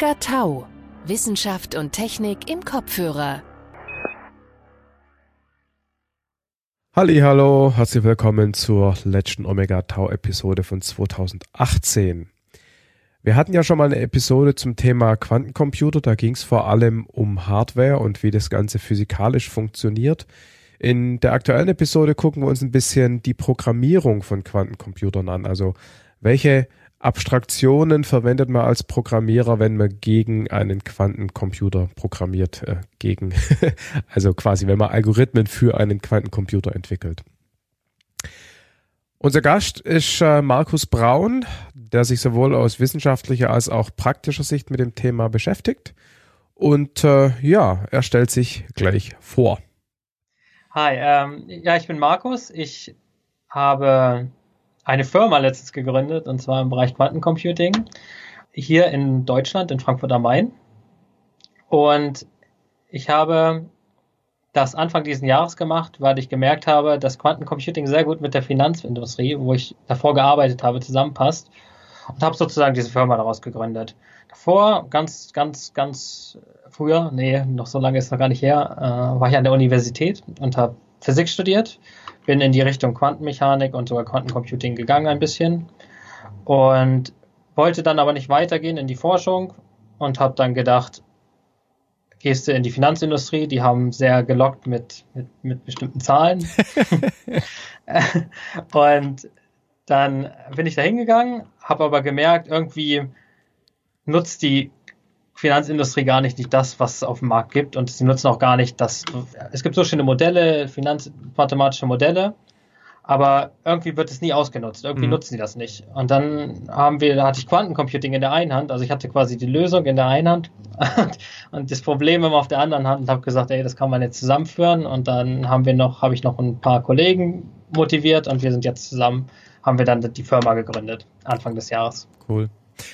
Omega Tau. Wissenschaft und Technik im Kopfhörer. Hallo, herzlich willkommen zur letzten Omega Tau Episode von 2018. Wir hatten ja schon mal eine Episode zum Thema Quantencomputer, da ging es vor allem um Hardware und wie das Ganze physikalisch funktioniert. In der aktuellen Episode gucken wir uns ein bisschen die Programmierung von Quantencomputern an. Also welche Abstraktionen verwendet man als Programmierer, wenn man gegen einen Quantencomputer programmiert, äh, gegen, also quasi, wenn man Algorithmen für einen Quantencomputer entwickelt. Unser Gast ist äh, Markus Braun, der sich sowohl aus wissenschaftlicher als auch praktischer Sicht mit dem Thema beschäftigt. Und äh, ja, er stellt sich gleich vor. Hi, ähm, ja, ich bin Markus. Ich habe eine Firma letztens gegründet, und zwar im Bereich Quantencomputing, hier in Deutschland, in Frankfurt am Main. Und ich habe das Anfang dieses Jahres gemacht, weil ich gemerkt habe, dass Quantencomputing sehr gut mit der Finanzindustrie, wo ich davor gearbeitet habe, zusammenpasst. Und habe sozusagen diese Firma daraus gegründet. Davor, ganz, ganz, ganz früher, nee, noch so lange ist es noch gar nicht her, äh, war ich an der Universität und habe Physik studiert, bin in die Richtung Quantenmechanik und sogar Quantencomputing gegangen ein bisschen und wollte dann aber nicht weitergehen in die Forschung und habe dann gedacht, gehst du in die Finanzindustrie, die haben sehr gelockt mit, mit, mit bestimmten Zahlen. und dann bin ich da hingegangen, habe aber gemerkt, irgendwie nutzt die Finanzindustrie gar nicht, nicht das, was es auf dem Markt gibt und sie nutzen auch gar nicht das. Es gibt so schöne Modelle, finanzmathematische Modelle, aber irgendwie wird es nie ausgenutzt. Irgendwie mhm. nutzen sie das nicht. Und dann haben wir, da hatte ich Quantencomputing in der einen Hand, also ich hatte quasi die Lösung in der einen Hand und das Problem immer auf der anderen Hand und habe gesagt, ey, das kann man jetzt zusammenführen. Und dann haben wir noch, habe ich noch ein paar Kollegen motiviert und wir sind jetzt zusammen, haben wir dann die Firma gegründet, Anfang des Jahres. Cool.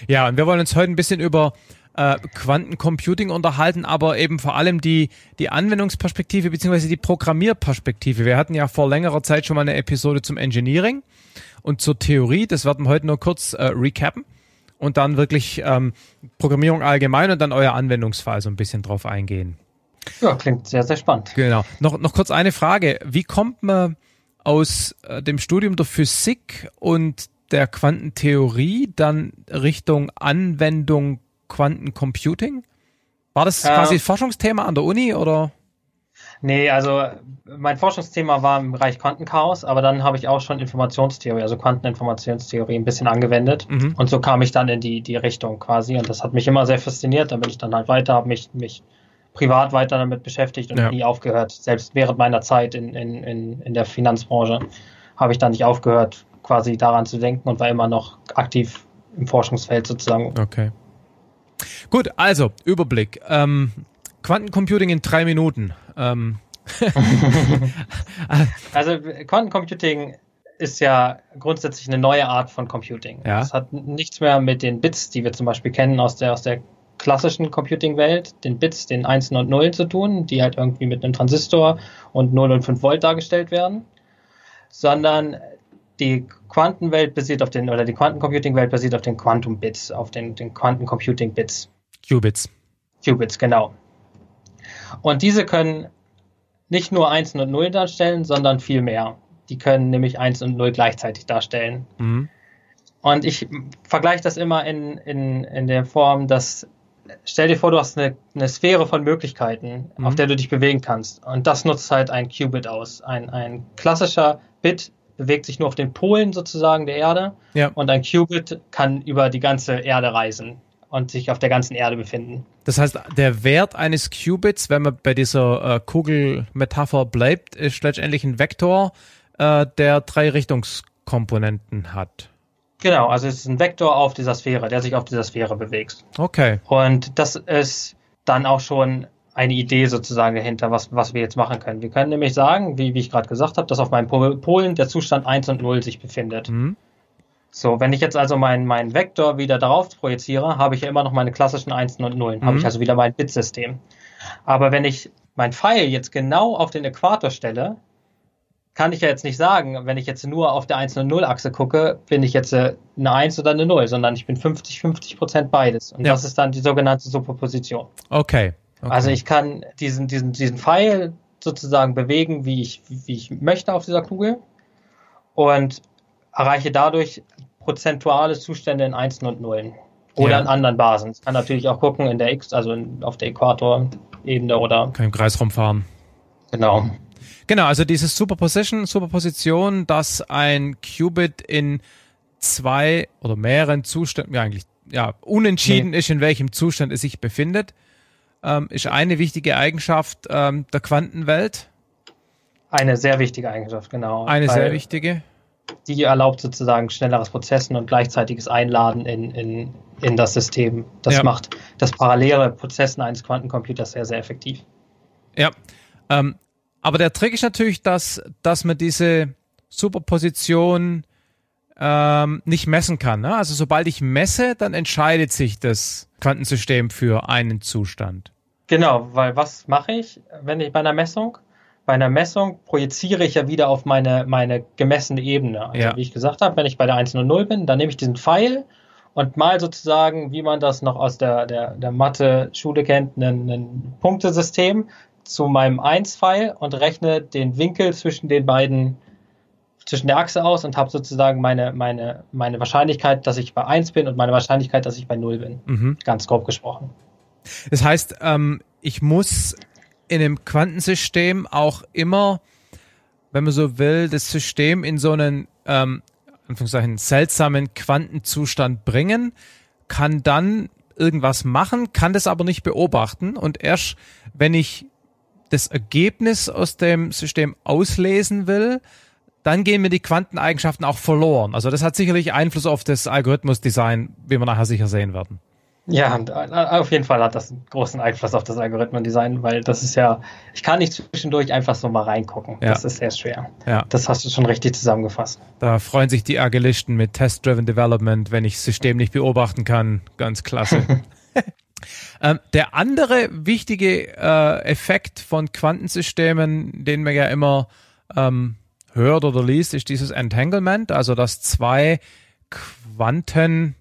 Ja, und wir wollen uns heute ein bisschen über äh, Quantencomputing unterhalten, aber eben vor allem die, die Anwendungsperspektive beziehungsweise die Programmierperspektive. Wir hatten ja vor längerer Zeit schon mal eine Episode zum Engineering und zur Theorie. Das werden wir heute nur kurz äh, recappen und dann wirklich ähm, Programmierung allgemein und dann euer Anwendungsfall so ein bisschen drauf eingehen. Ja, klingt sehr, sehr spannend. Genau. Noch, noch kurz eine Frage. Wie kommt man aus äh, dem Studium der Physik und der Quantentheorie dann Richtung Anwendung Quantencomputing? War das äh, quasi Forschungsthema an der Uni oder? Nee, also mein Forschungsthema war im Bereich Quantenchaos, aber dann habe ich auch schon Informationstheorie, also Quanteninformationstheorie ein bisschen angewendet. Mhm. Und so kam ich dann in die, die Richtung quasi. Und das hat mich immer sehr fasziniert. Da bin ich dann halt weiter, habe mich, mich privat weiter damit beschäftigt und ja. nie aufgehört. Selbst während meiner Zeit in, in, in, in der Finanzbranche habe ich dann nicht aufgehört, quasi daran zu denken und war immer noch aktiv im Forschungsfeld sozusagen. Okay. Gut, also Überblick. Ähm, Quantencomputing in drei Minuten. Ähm. also Quantencomputing ist ja grundsätzlich eine neue Art von Computing. Ja. Es hat nichts mehr mit den Bits, die wir zum Beispiel kennen aus der, aus der klassischen Computing-Welt, den Bits, den 1 und 0 zu tun, die halt irgendwie mit einem Transistor und 0 und 5 Volt dargestellt werden, sondern die Quantenwelt basiert auf den, oder die Quantencomputing-Welt basiert auf den Quantum-Bits, auf den, den Quantencomputing-Bits. Qubits. Qubits, genau. Und diese können nicht nur 1 und 0 darstellen, sondern viel mehr. Die können nämlich 1 und 0 gleichzeitig darstellen. Mhm. Und ich vergleiche das immer in, in, in der Form, dass stell dir vor, du hast eine, eine Sphäre von Möglichkeiten, mhm. auf der du dich bewegen kannst. Und das nutzt halt ein Qubit aus. Ein, ein klassischer Bit bewegt sich nur auf den Polen sozusagen der Erde. Ja. Und ein Qubit kann über die ganze Erde reisen und sich auf der ganzen Erde befinden. Das heißt, der Wert eines Qubits, wenn man bei dieser äh, Kugelmetapher bleibt, ist letztendlich ein Vektor, äh, der drei Richtungskomponenten hat. Genau, also es ist ein Vektor auf dieser Sphäre, der sich auf dieser Sphäre bewegt. Okay. Und das ist dann auch schon eine Idee sozusagen dahinter, was, was wir jetzt machen können. Wir können nämlich sagen, wie, wie ich gerade gesagt habe, dass auf meinem Polen der Zustand 1 und 0 sich befindet. Mhm. So, wenn ich jetzt also meinen mein Vektor wieder darauf projiziere, habe ich ja immer noch meine klassischen 1 und 0. Mhm. Habe ich also wieder mein Bitsystem. Aber wenn ich mein Pfeil jetzt genau auf den Äquator stelle, kann ich ja jetzt nicht sagen, wenn ich jetzt nur auf der 1 und 0 Achse gucke, bin ich jetzt äh, eine 1 oder eine 0, sondern ich bin 50, 50 Prozent beides. Und Ja. das ist dann die sogenannte Superposition. Okay. Okay. Also ich kann diesen, diesen, diesen Pfeil sozusagen bewegen, wie ich, wie ich möchte auf dieser Kugel und erreiche dadurch prozentuale Zustände in Einsen und Nullen. Oder Ja. in anderen Basen. Ich kann natürlich auch gucken in der X, also in, auf der Äquatorebene oder Kann im Kreis rumfahren. genau. Genau, also dieses Superposition, Superposition, dass ein Qubit in zwei oder mehreren Zuständen, ja eigentlich, ja, unentschieden ist, in welchem Zustand es sich befindet, ähm, ist eine wichtige Eigenschaft ähm, der Quantenwelt. Eine sehr wichtige Eigenschaft, genau. Eine sehr wichtige. Die erlaubt sozusagen schnelleres Prozessen und gleichzeitiges Einladen in, in, in das System. Das Ja. macht das parallele Prozessen eines Quantencomputers sehr, sehr effektiv. Ja. Ähm, aber der Trick ist natürlich, dass, dass man diese Superposition ähm, nicht messen kann. Ne? Also sobald ich messe, dann entscheidet sich das Quantensystem für einen Zustand. Genau, weil was mache ich, wenn ich bei einer Messung? Bei einer Messung projiziere ich ja wieder auf meine, meine gemessene Ebene. Also Ja. wie ich gesagt habe, wenn ich bei der 1 und 0 bin, dann nehme ich diesen Pfeil und mal sozusagen, wie man das noch aus der, der, der Mathe-Schule kennt, ein, ein Punktesystem zu meinem 1-Pfeil und rechne den Winkel zwischen den beiden, zwischen der Achse aus und habe sozusagen meine, meine, meine Wahrscheinlichkeit, dass ich bei 1 bin und meine Wahrscheinlichkeit, dass ich bei 0 bin. Mhm. Ganz grob gesprochen. Das heißt, ähm, ich muss in einem Quantensystem auch immer, wenn man so will, das System in so einen ähm, Anführungszeichen, seltsamen Quantenzustand bringen, kann dann irgendwas machen, kann das aber nicht beobachten und erst wenn ich das Ergebnis aus dem System auslesen will, dann gehen mir die Quanteneigenschaften auch verloren. Also das hat sicherlich Einfluss auf das Algorithmusdesign, wie wir nachher sicher sehen werden. Ja, auf jeden Fall hat das einen großen Einfluss auf das Algorithmendesign, weil das ist ja, ich kann nicht zwischendurch einfach so mal reingucken. Ja. Das ist sehr schwer. Ja. Das hast du schon richtig zusammengefasst. Da freuen sich die Agilisten mit Test-Driven Development, wenn ich das System nicht beobachten kann. Ganz klasse. ähm, der andere wichtige äh, Effekt von Quantensystemen, den man ja immer ähm, hört oder liest, ist dieses Entanglement, also dass zwei Quanten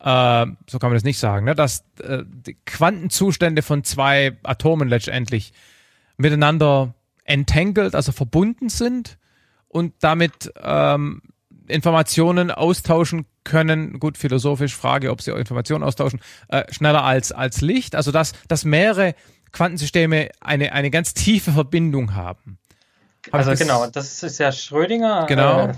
äh, so kann man das nicht sagen, ne? dass äh, die Quantenzustände von zwei Atomen letztendlich miteinander entangled, also verbunden sind und damit ähm, Informationen austauschen können. Gut, philosophisch Frage, ob sie auch Informationen austauschen, äh, schneller als, als Licht. Also dass, dass mehrere Quantensysteme eine, eine ganz tiefe Verbindung haben. Also genau, das ist ja Schrödinger. Genau.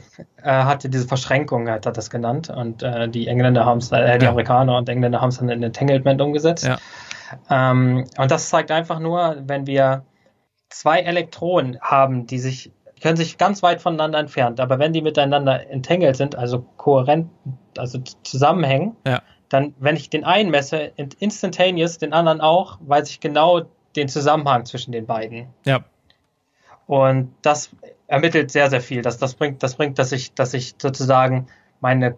Äh, hatte diese Verschränkung, hat er das genannt. Und äh, die Engländer haben es, äh, die Ja. Amerikaner und Engländer haben es dann in Entanglement umgesetzt. Ja. Ähm, und das zeigt einfach nur, wenn wir zwei Elektronen haben, die sich, die können sich ganz weit voneinander entfernt, aber wenn die miteinander entangled sind, also kohärent, also zusammenhängen, Ja. dann, wenn ich den einen messe, in- instantaneous, den anderen auch, weiß ich genau den Zusammenhang zwischen den beiden. Ja, Und das ermittelt sehr, sehr viel. Das, das bringt, das bringt, dass ich, dass ich sozusagen meine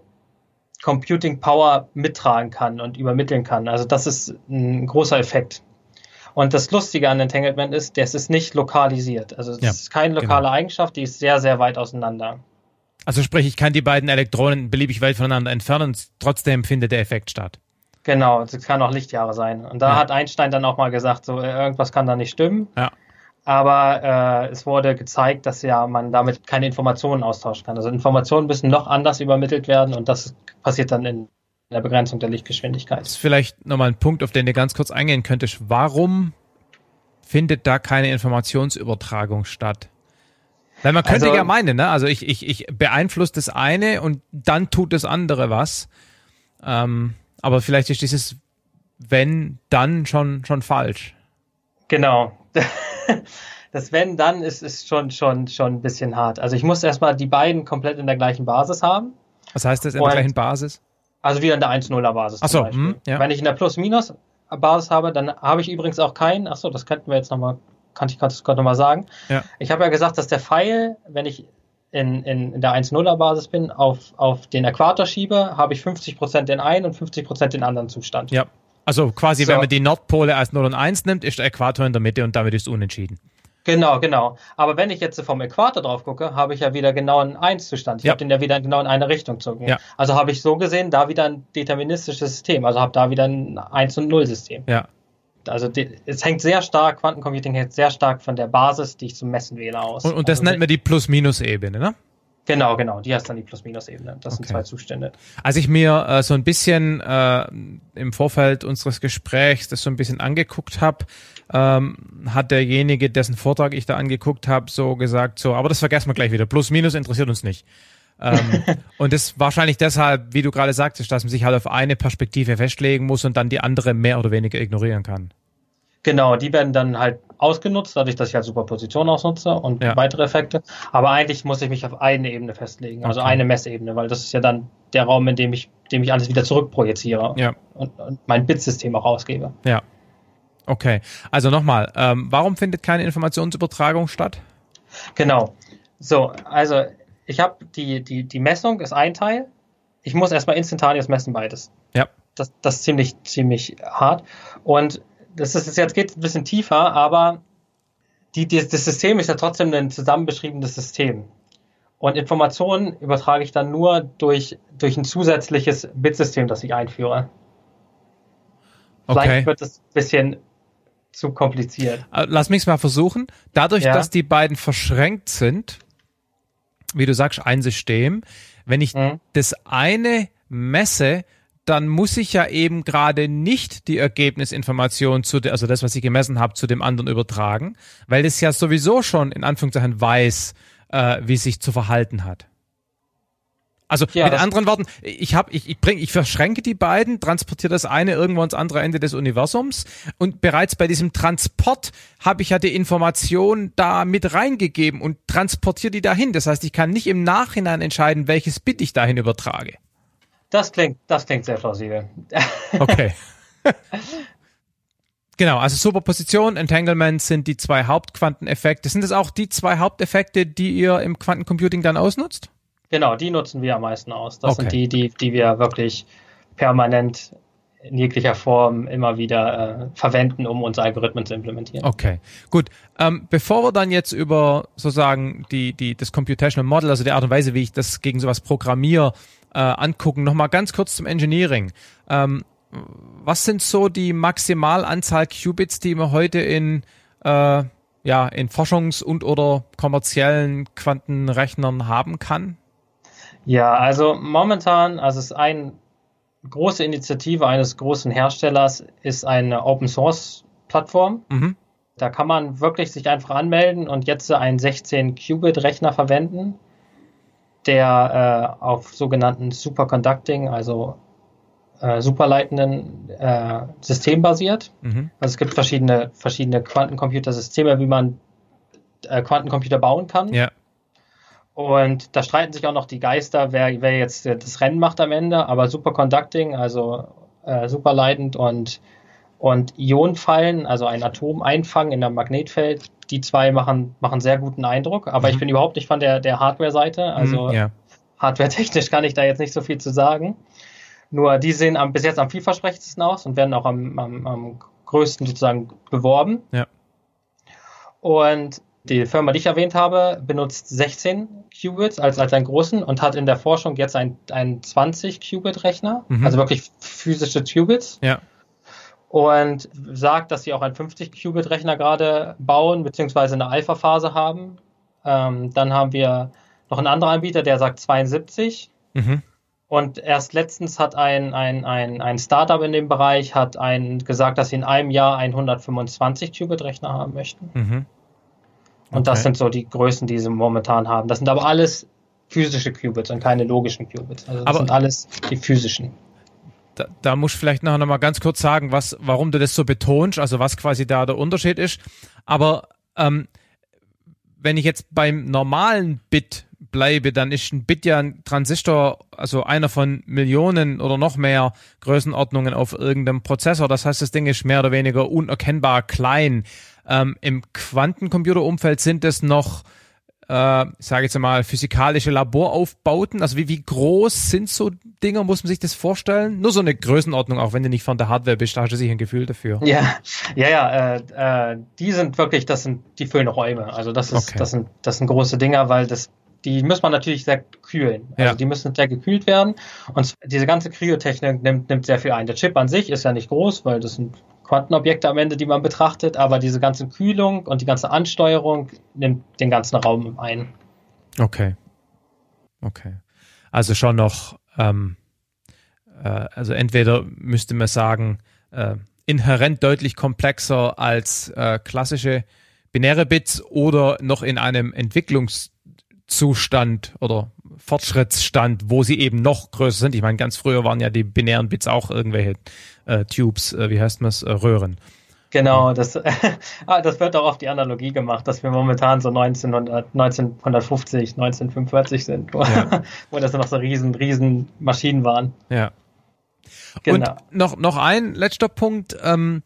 Computing Power mittragen kann und übermitteln kann. Also das ist ein großer Effekt. Und das Lustige an Entanglement ist, das ist nicht lokalisiert. Also es Ja, ist keine lokale Eigenschaft, die ist sehr, sehr weit auseinander. also sprich, ich kann die beiden Elektronen beliebig weit voneinander entfernen und trotzdem findet der Effekt statt. Genau, es kann auch Lichtjahre sein. Und da Ja. hat Einstein dann auch mal gesagt, so irgendwas kann da nicht stimmen. Ja. Aber äh, es wurde gezeigt, dass ja man damit keine Informationen austauschen kann. Also Informationen müssen noch anders übermittelt werden und das passiert dann in der Begrenzung der Lichtgeschwindigkeit. Das ist vielleicht nochmal ein Punkt, auf den du ganz kurz eingehen könntest. Warum findet da keine Informationsübertragung statt? Weil man könnte Also- ja meinen, ne? Also ich, ich, ich beeinflusse das eine und dann tut das andere was. Ähm, aber vielleicht ist dieses wenn, dann schon, schon falsch. Genau. Das wenn dann ist, ist schon, schon, schon ein bisschen hart. Also ich muss erstmal die beiden komplett in der gleichen Basis haben. Was heißt das in Und- der gleichen Basis? Also wieder in der 1-0er Basis. Ach zum so, Beispiel. hm, ja. Wenn ich in der Plus-Minus-Basis habe, dann habe ich übrigens auch keinen. Ach so, das könnten wir jetzt nochmal, kann ich gerade noch mal sagen. Ja. Ich habe ja gesagt, dass der Pfeil, wenn ich in, in, in der 1-0er Basis bin, auf, auf den Äquator schiebe, habe ich 50% den einen und 50% den anderen Zustand. Ja. Also quasi, So. wenn man die Nordpole als 0 und 1 nimmt, ist der Äquator in der Mitte und damit ist unentschieden. Genau, genau. Aber wenn ich jetzt vom Äquator drauf gucke, habe ich ja wieder genau einen 1-Zustand. Ich Ja. habe den ja wieder genau in eine Richtung gezogen. Ja. Also habe ich so gesehen da wieder ein deterministisches System. Also habe da wieder ein 1- und 0-System. Ja. Also die, es hängt sehr stark, Quantencomputing hängt sehr stark von der Basis, die ich zum Messen wähle, aus. Und, und das also, nennt man die Plus-Minus-Ebene, ne? Genau, genau. Die heißt dann die Plus-Minus-Ebene. Das sind Okay. zwei Zustände. Als ich mir äh, so ein bisschen äh, im Vorfeld unseres Gesprächs das so ein bisschen angeguckt habe, ähm, hat derjenige, dessen Vortrag ich da angeguckt habe, so gesagt, so, aber das vergessen wir gleich wieder. Plus, minus interessiert uns nicht. ähm, und das wahrscheinlich deshalb, wie du gerade sagtest, dass man sich halt auf eine Perspektive festlegen muss und dann die andere mehr oder weniger ignorieren kann. Genau, die werden dann halt ausgenutzt, dadurch, dass ich halt Superposition ausnutze und Ja. weitere Effekte. Aber eigentlich muss ich mich auf eine Ebene festlegen, also Okay. eine Messebene, weil das ist ja dann der Raum, in dem ich, dem ich alles wieder zurückprojiziere Ja. und, und mein Bitsystem auch ausgebe. Ja. Okay. Also nochmal, ähm, warum findet keine Informationsübertragung statt? Genau. So, also ich habe die, die, die Messung ist ein Teil. Ich muss erstmal instantaneous messen beides. Ja. Das, das ist ziemlich, ziemlich hart. Und das ist jetzt geht ein bisschen tiefer, aber die, die, das System ist ja trotzdem ein zusammen beschriebenes System. Und Informationen übertrage ich dann nur durch, durch ein zusätzliches Bitsystem, das ich einführe. Okay. Vielleicht wird es ein bisschen zu kompliziert. Äh, Lass mich mal versuchen. Dadurch, Ja. dass die beiden verschränkt sind, wie du sagst, ein System, wenn ich Mhm. das eine messe, dann muss ich ja eben gerade nicht die Ergebnisinformation zu, de, also das, was ich gemessen habe, zu dem anderen übertragen, weil das ja sowieso schon in Anführungszeichen weiß, äh, wie sich zu verhalten hat. Also Ja, mit anderen Worten, ich habe, ich, ich bring, ich verschränke die beiden, transportiere das eine irgendwo ans andere Ende des Universums und bereits bei diesem Transport habe ich ja die Information da mit reingegeben und transportiere die dahin. Das heißt, ich kann nicht im Nachhinein entscheiden, welches Bit ich dahin übertrage. Das klingt, das klingt sehr plausibel. Okay. Genau, also Superposition, Entanglement sind die zwei Hauptquanteneffekte. Sind das auch die zwei Haupteffekte, die ihr im Quantencomputing dann ausnutzt? Genau, die nutzen wir am meisten aus. Das Okay. sind die, die, die wir wirklich permanent in jeglicher Form immer wieder äh, verwenden, um unsere Algorithmen zu implementieren. Okay, gut. Ähm, bevor wir dann jetzt über sozusagen die, die, das Computational Model, also die Art und Weise, wie ich das gegen sowas programmiere, äh, angucken, nochmal ganz kurz zum Engineering. Ähm, was sind so die Maximalanzahl Qubits, die man heute in, äh, ja, in Forschungs- und oder kommerziellen Quantenrechnern haben kann? Ja, also momentan, also es ist eine große Initiative eines großen Herstellers, ist eine Open Source Plattform. Mhm. Da kann man wirklich sich einfach anmelden und jetzt einen 16-Qubit-Rechner verwenden, der äh, auf sogenannten Superconducting, also äh, superleitenden äh, System basiert. Mhm. Also es gibt verschiedene, verschiedene Quantencomputersysteme, wie man äh, Quantencomputer bauen kann. Ja. Und da streiten sich auch noch die Geister, wer, wer jetzt das Rennen macht am Ende. Aber Superconducting, also äh, superleitend und, und Ionenfallen, also ein Atom einfangen in einem Magnetfeld, die zwei machen, machen sehr guten Eindruck. Aber ich bin überhaupt nicht von der, der Hardware-Seite. Also Mhm, ja. hardware-technisch kann ich da jetzt nicht so viel zu sagen. Nur die sehen am, bis jetzt am vielversprechendsten aus und werden auch am, am, am größten sozusagen beworben. Ja. Und die Firma, die ich erwähnt habe, benutzt 16 Qubits als, als einen großen und hat in der Forschung jetzt einen, einen 20-Qubit-Rechner, Mhm. also wirklich physische Qubits. Ja. Und sagt, dass sie auch einen 50-Qubit-Rechner gerade bauen, beziehungsweise eine Alpha-Phase haben. Ähm, dann haben wir noch einen anderen Anbieter, der sagt 72. Mhm. Und erst letztens hat ein, ein, ein, ein Startup in dem Bereich hat ein, gesagt, dass sie in einem Jahr einen 125-Qubit-Rechner haben möchten. Mhm. Und das Okay. sind so die Größen, die sie momentan haben. Das sind aber alles physische Qubits und keine logischen Qubits. Also das Aber- sind alles die physischen. Da, da muss ich vielleicht noch, noch mal ganz kurz sagen, was, warum du das so betonst, also was quasi da der Unterschied ist. Aber ähm, wenn ich jetzt beim normalen Bit bleibe, dann ist ein Bit ja ein Transistor, also einer von Millionen oder noch mehr Größenordnungen auf irgendeinem Prozessor. Das heißt, das Ding ist mehr oder weniger unerkennbar klein. Ähm, Im Quantencomputerumfeld sind es noch äh, ich sage jetzt mal, physikalische Laboraufbauten? Also wie, wie groß sind so Dinger, muss man sich das vorstellen? Nur so eine Größenordnung, auch wenn du nicht von der Hardware bist, da hast du sicher ein Gefühl dafür. Ja, ja, ja, äh, äh, die sind wirklich, das sind, die füllen Räume. Also das ist, okay. das sind, das sind große Dinger, weil das, die muss man natürlich sehr kühlen. Also ja. die müssen sehr gekühlt werden. Und diese ganze Kryotechnik nimmt, nimmt sehr viel ein. Der Chip an sich ist ja nicht groß, weil das sind Quantenobjekte am Ende, die man betrachtet, aber diese ganze Kühlung und die ganze Ansteuerung nimmt den ganzen Raum ein. Okay. Okay. Also schon noch, ähm, äh, also entweder müsste man sagen, äh, inhärent deutlich komplexer als äh, klassische binäre Bits oder noch in einem Entwicklungszustand oder Fortschrittsstand, wo sie eben noch größer sind. Ich meine, ganz früher waren ja die binären Bits auch irgendwelche äh, Tubes, äh, wie heißt man es, äh, Röhren. Genau, das, ah, das wird auch auf die Analogie gemacht, dass wir momentan so 1900, 1950, 1945 sind, wo, ja. wo das noch so riesen, riesen Maschinen waren. Ja. Genau. Und noch, noch ein letzter Punkt, ähm,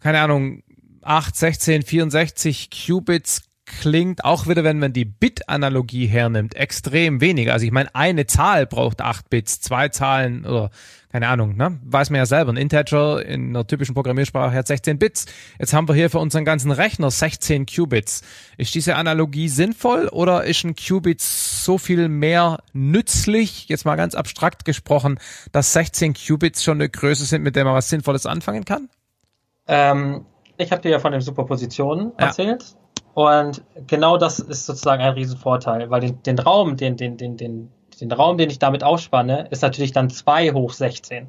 keine Ahnung, 8, 16, 64 Qubits klingt, auch wieder, wenn man die Bit-Analogie hernimmt, extrem wenig. Also ich meine, eine Zahl braucht acht Bits, zwei Zahlen oder keine Ahnung, ne? Weiß man ja selber. Ein Integer in einer typischen Programmiersprache hat 16 Bits. Jetzt haben wir hier für unseren ganzen Rechner 16 Qubits. Ist diese Analogie sinnvoll oder ist ein Qubit so viel mehr nützlich, jetzt mal ganz abstrakt gesprochen, dass 16 Qubits schon eine Größe sind, mit der man was Sinnvolles anfangen kann? Ähm, ich habe dir ja von den Superpositionen ja. Und genau das ist sozusagen ein Riesenvorteil, weil den, den Raum, den, den, den, den, den Raum, den ich damit aufspanne, ist natürlich dann 2 hoch 16.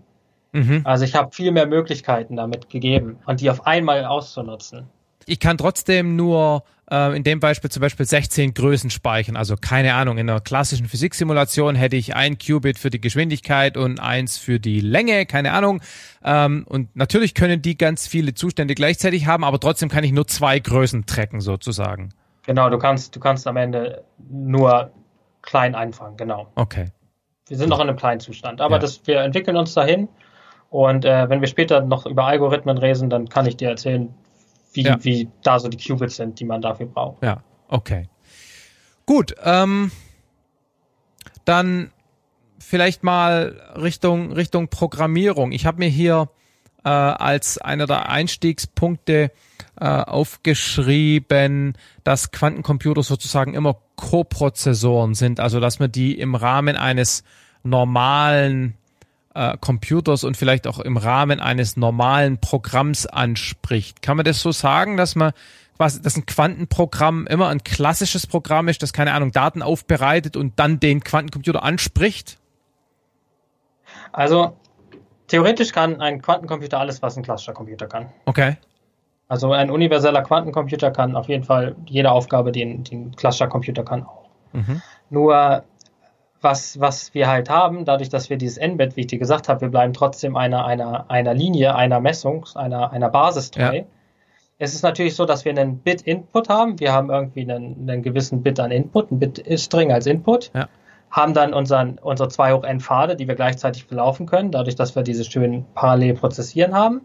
Mhm. Also ich habe viel mehr Möglichkeiten damit gegeben und die auf einmal auszunutzen. Ich kann trotzdem nur in dem Beispiel zum Beispiel 16 Größen speichern. Also keine Ahnung, in einer klassischen Physiksimulation hätte ich ein Qubit für die Geschwindigkeit und eins für die Länge, keine Ahnung. Ähm, und natürlich können die ganz viele Zustände gleichzeitig haben, aber trotzdem kann ich nur zwei Größen tracken sozusagen. Genau, du kannst, du kannst am Ende nur klein einfangen, genau. Okay. Wir sind noch in einem kleinen Zustand, aber ja. das, wir entwickeln uns dahin. Und äh, wenn wir später noch über Algorithmen reden, dann kann ich dir erzählen, wie, ja. wie da so die Qubits sind, die man dafür braucht. Ja, okay. Gut, ähm, dann vielleicht mal Richtung, Richtung Programmierung. Ich habe mir hier äh, als einer der Einstiegspunkte äh, aufgeschrieben, dass Quantencomputer sozusagen immer Koprozessoren sind, also dass man die im Rahmen eines normalen äh, Computers und vielleicht auch im Rahmen eines normalen Programms anspricht. Kann man das so sagen, dass man quasi, dass ein Quantenprogramm immer ein klassisches Programm ist, das keine Ahnung Daten aufbereitet und dann den Quantencomputer anspricht? Also theoretisch kann ein Quantencomputer alles, was ein klassischer Computer kann. Okay. Also ein universeller Quantencomputer kann auf jeden Fall jede Aufgabe, die ein, die ein klassischer Computer kann, auch. Mhm. Nur was, was wir halt haben, dadurch, dass wir dieses N-Bit, wie ich dir gesagt habe, wir bleiben trotzdem einer, einer, einer Linie, einer Messung, einer, einer Basis treu. Ja. Es ist natürlich so, dass wir einen Bit-Input haben. Wir haben irgendwie einen, einen gewissen Bit an Input, ein Bit-String als Input. Ja. Haben dann unseren, unsere 2 hoch n Pfade, die wir gleichzeitig verlaufen können, dadurch, dass wir diese schönen parallel prozessieren haben.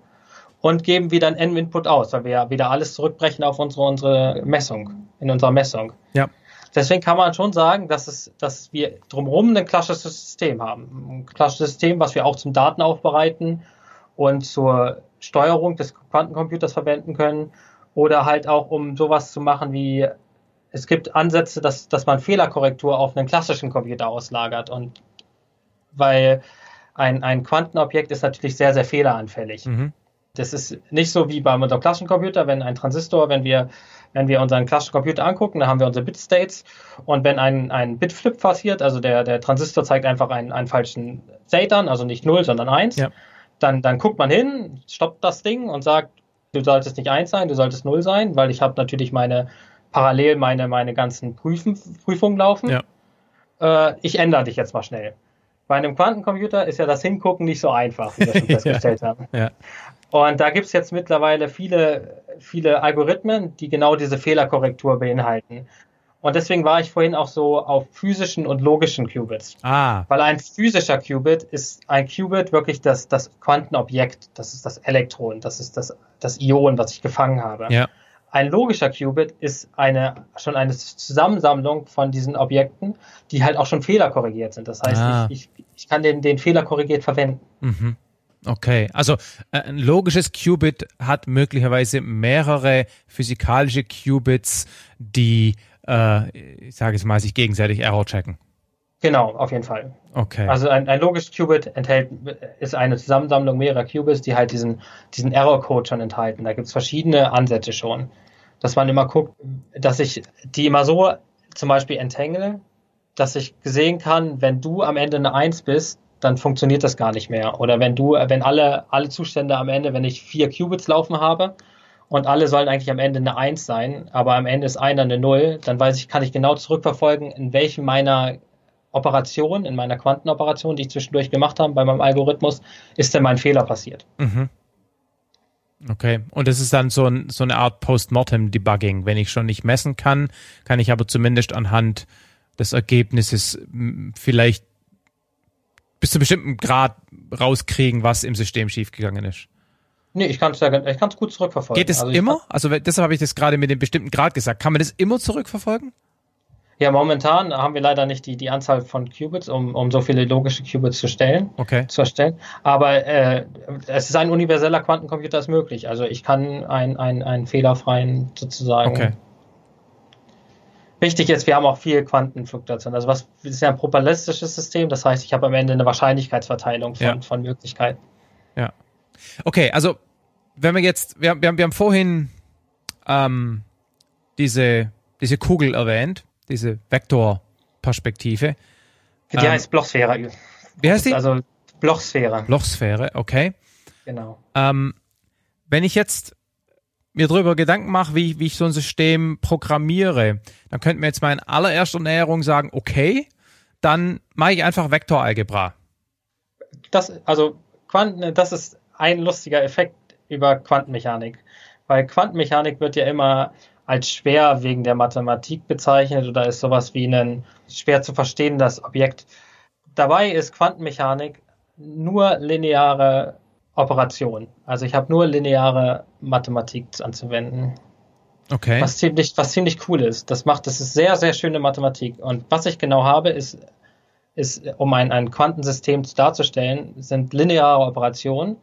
Und geben wieder ein N-Input aus, weil wir ja wieder alles zurückbrechen auf unsere, unsere Messung, in unserer Messung. Ja. Deswegen kann man schon sagen, dass, es, dass wir drumherum ein klassisches System haben. Ein klassisches System, was wir auch zum Daten aufbereiten und zur Steuerung des Quantencomputers verwenden können. Oder halt auch, um sowas zu machen wie, es gibt Ansätze, dass, dass man Fehlerkorrektur auf einen klassischen Computer auslagert. Und weil ein, ein Quantenobjekt ist natürlich sehr, sehr fehleranfällig. Mhm. Das ist nicht so wie beim unserem klassischen Computer, wenn ein Transistor, wenn wir wenn wir unseren klassischen Computer angucken, dann haben wir unsere Bit-States und wenn ein, ein Bit-Flip passiert, also der, der Transistor zeigt einfach einen, einen falschen State an, also nicht 0, sondern 1, ja. dann, dann guckt man hin, stoppt das Ding und sagt, du solltest nicht 1 sein, du solltest 0 sein, weil ich habe natürlich meine parallel meine, meine ganzen Prüfen, Prüfungen laufen. Ja. Äh, ich ändere dich jetzt mal schnell. Bei einem Quantencomputer ist ja das Hingucken nicht so einfach, wie wir schon festgestellt haben. Ja. Und da gibt es jetzt mittlerweile viele, viele Algorithmen, die genau diese Fehlerkorrektur beinhalten. Und deswegen war ich vorhin auch so auf physischen und logischen Qubits. Ah. Weil ein physischer Qubit ist ein Qubit wirklich das, das Quantenobjekt, das ist das Elektron, das ist das, das Ion, was ich gefangen habe. Ja. ein logischer Qubit ist eine, schon eine Zusammensammlung von diesen Objekten, die halt auch schon fehlerkorrigiert sind. Das heißt, ah. ich, ich, ich kann den, den Fehler korrigiert verwenden. Mhm. Okay, also äh, ein logisches Qubit hat möglicherweise mehrere physikalische Qubits, die, äh, ich sage es mal, sich gegenseitig Error checken. Genau, auf jeden Fall. Okay. Also ein, ein logisches Qubit enthält, ist eine Zusammensammlung mehrerer Qubits, die halt diesen, diesen Error-Code schon enthalten. Da gibt es verschiedene Ansätze schon. Dass man immer guckt, dass ich die immer so zum Beispiel entangle, dass ich sehen kann, wenn du am Ende eine Eins bist, dann funktioniert das gar nicht mehr. Oder wenn du, wenn alle, alle Zustände am Ende, wenn ich vier Qubits laufen habe und alle sollen eigentlich am Ende eine Eins sein, aber am Ende ist einer eine Null, dann weiß ich, kann ich genau zurückverfolgen, in welchem meiner Operation, in meiner Quantenoperation, die ich zwischendurch gemacht habe, bei meinem Algorithmus, ist denn mein Fehler passiert. Mhm. Okay, und das ist dann so, ein, so eine Art Post-Mortem-Debugging. Wenn ich schon nicht messen kann, kann ich aber zumindest anhand des Ergebnisses vielleicht bis zu einem bestimmten Grad rauskriegen, was im System schiefgegangen ist. Nee, ich kann es ja, ich kann's gut zurückverfolgen. Geht es also immer? Also deshalb habe ich das gerade mit dem bestimmten Grad gesagt. Kann man das immer zurückverfolgen? Ja, momentan haben wir leider nicht die, die Anzahl von Qubits, um, um so viele logische Qubits zu stellen, okay. zu erstellen. Aber äh, es ist ein universeller Quantencomputer ist möglich. Also ich kann einen ein fehlerfreien sozusagen. Okay. Wichtig ist, wir haben auch viel Quantenfluktuation. Also was ist ja ein probabilistisches System, das heißt, ich habe am Ende eine Wahrscheinlichkeitsverteilung von, ja. von Möglichkeiten. Ja. Okay, also wenn wir jetzt, wir, wir, haben, wir haben vorhin ähm, diese, diese Kugel erwähnt diese Vektorperspektive. Die ähm, heißt Blochsphäre. Wie heißt die? Also Blochsphäre. Blochsphäre, okay. Genau. Ähm, wenn ich jetzt mir darüber Gedanken mache, wie, wie ich so ein System programmiere, dann könnte mir jetzt mal in allererster Näherung sagen, okay, dann mache ich einfach Vektoralgebra. Das, also Quanten, das ist ein lustiger Effekt über Quantenmechanik. Weil Quantenmechanik wird ja immer als schwer wegen der Mathematik bezeichnet oder ist sowas wie ein schwer zu verstehendes Objekt. Dabei ist Quantenmechanik nur lineare Operation. Also ich habe nur lineare Mathematik anzuwenden. Okay. Was ziemlich, was ziemlich cool ist. Das macht, das ist sehr, sehr schöne Mathematik. Und was ich genau habe, ist, ist, um ein, ein Quantensystem darzustellen, sind lineare Operationen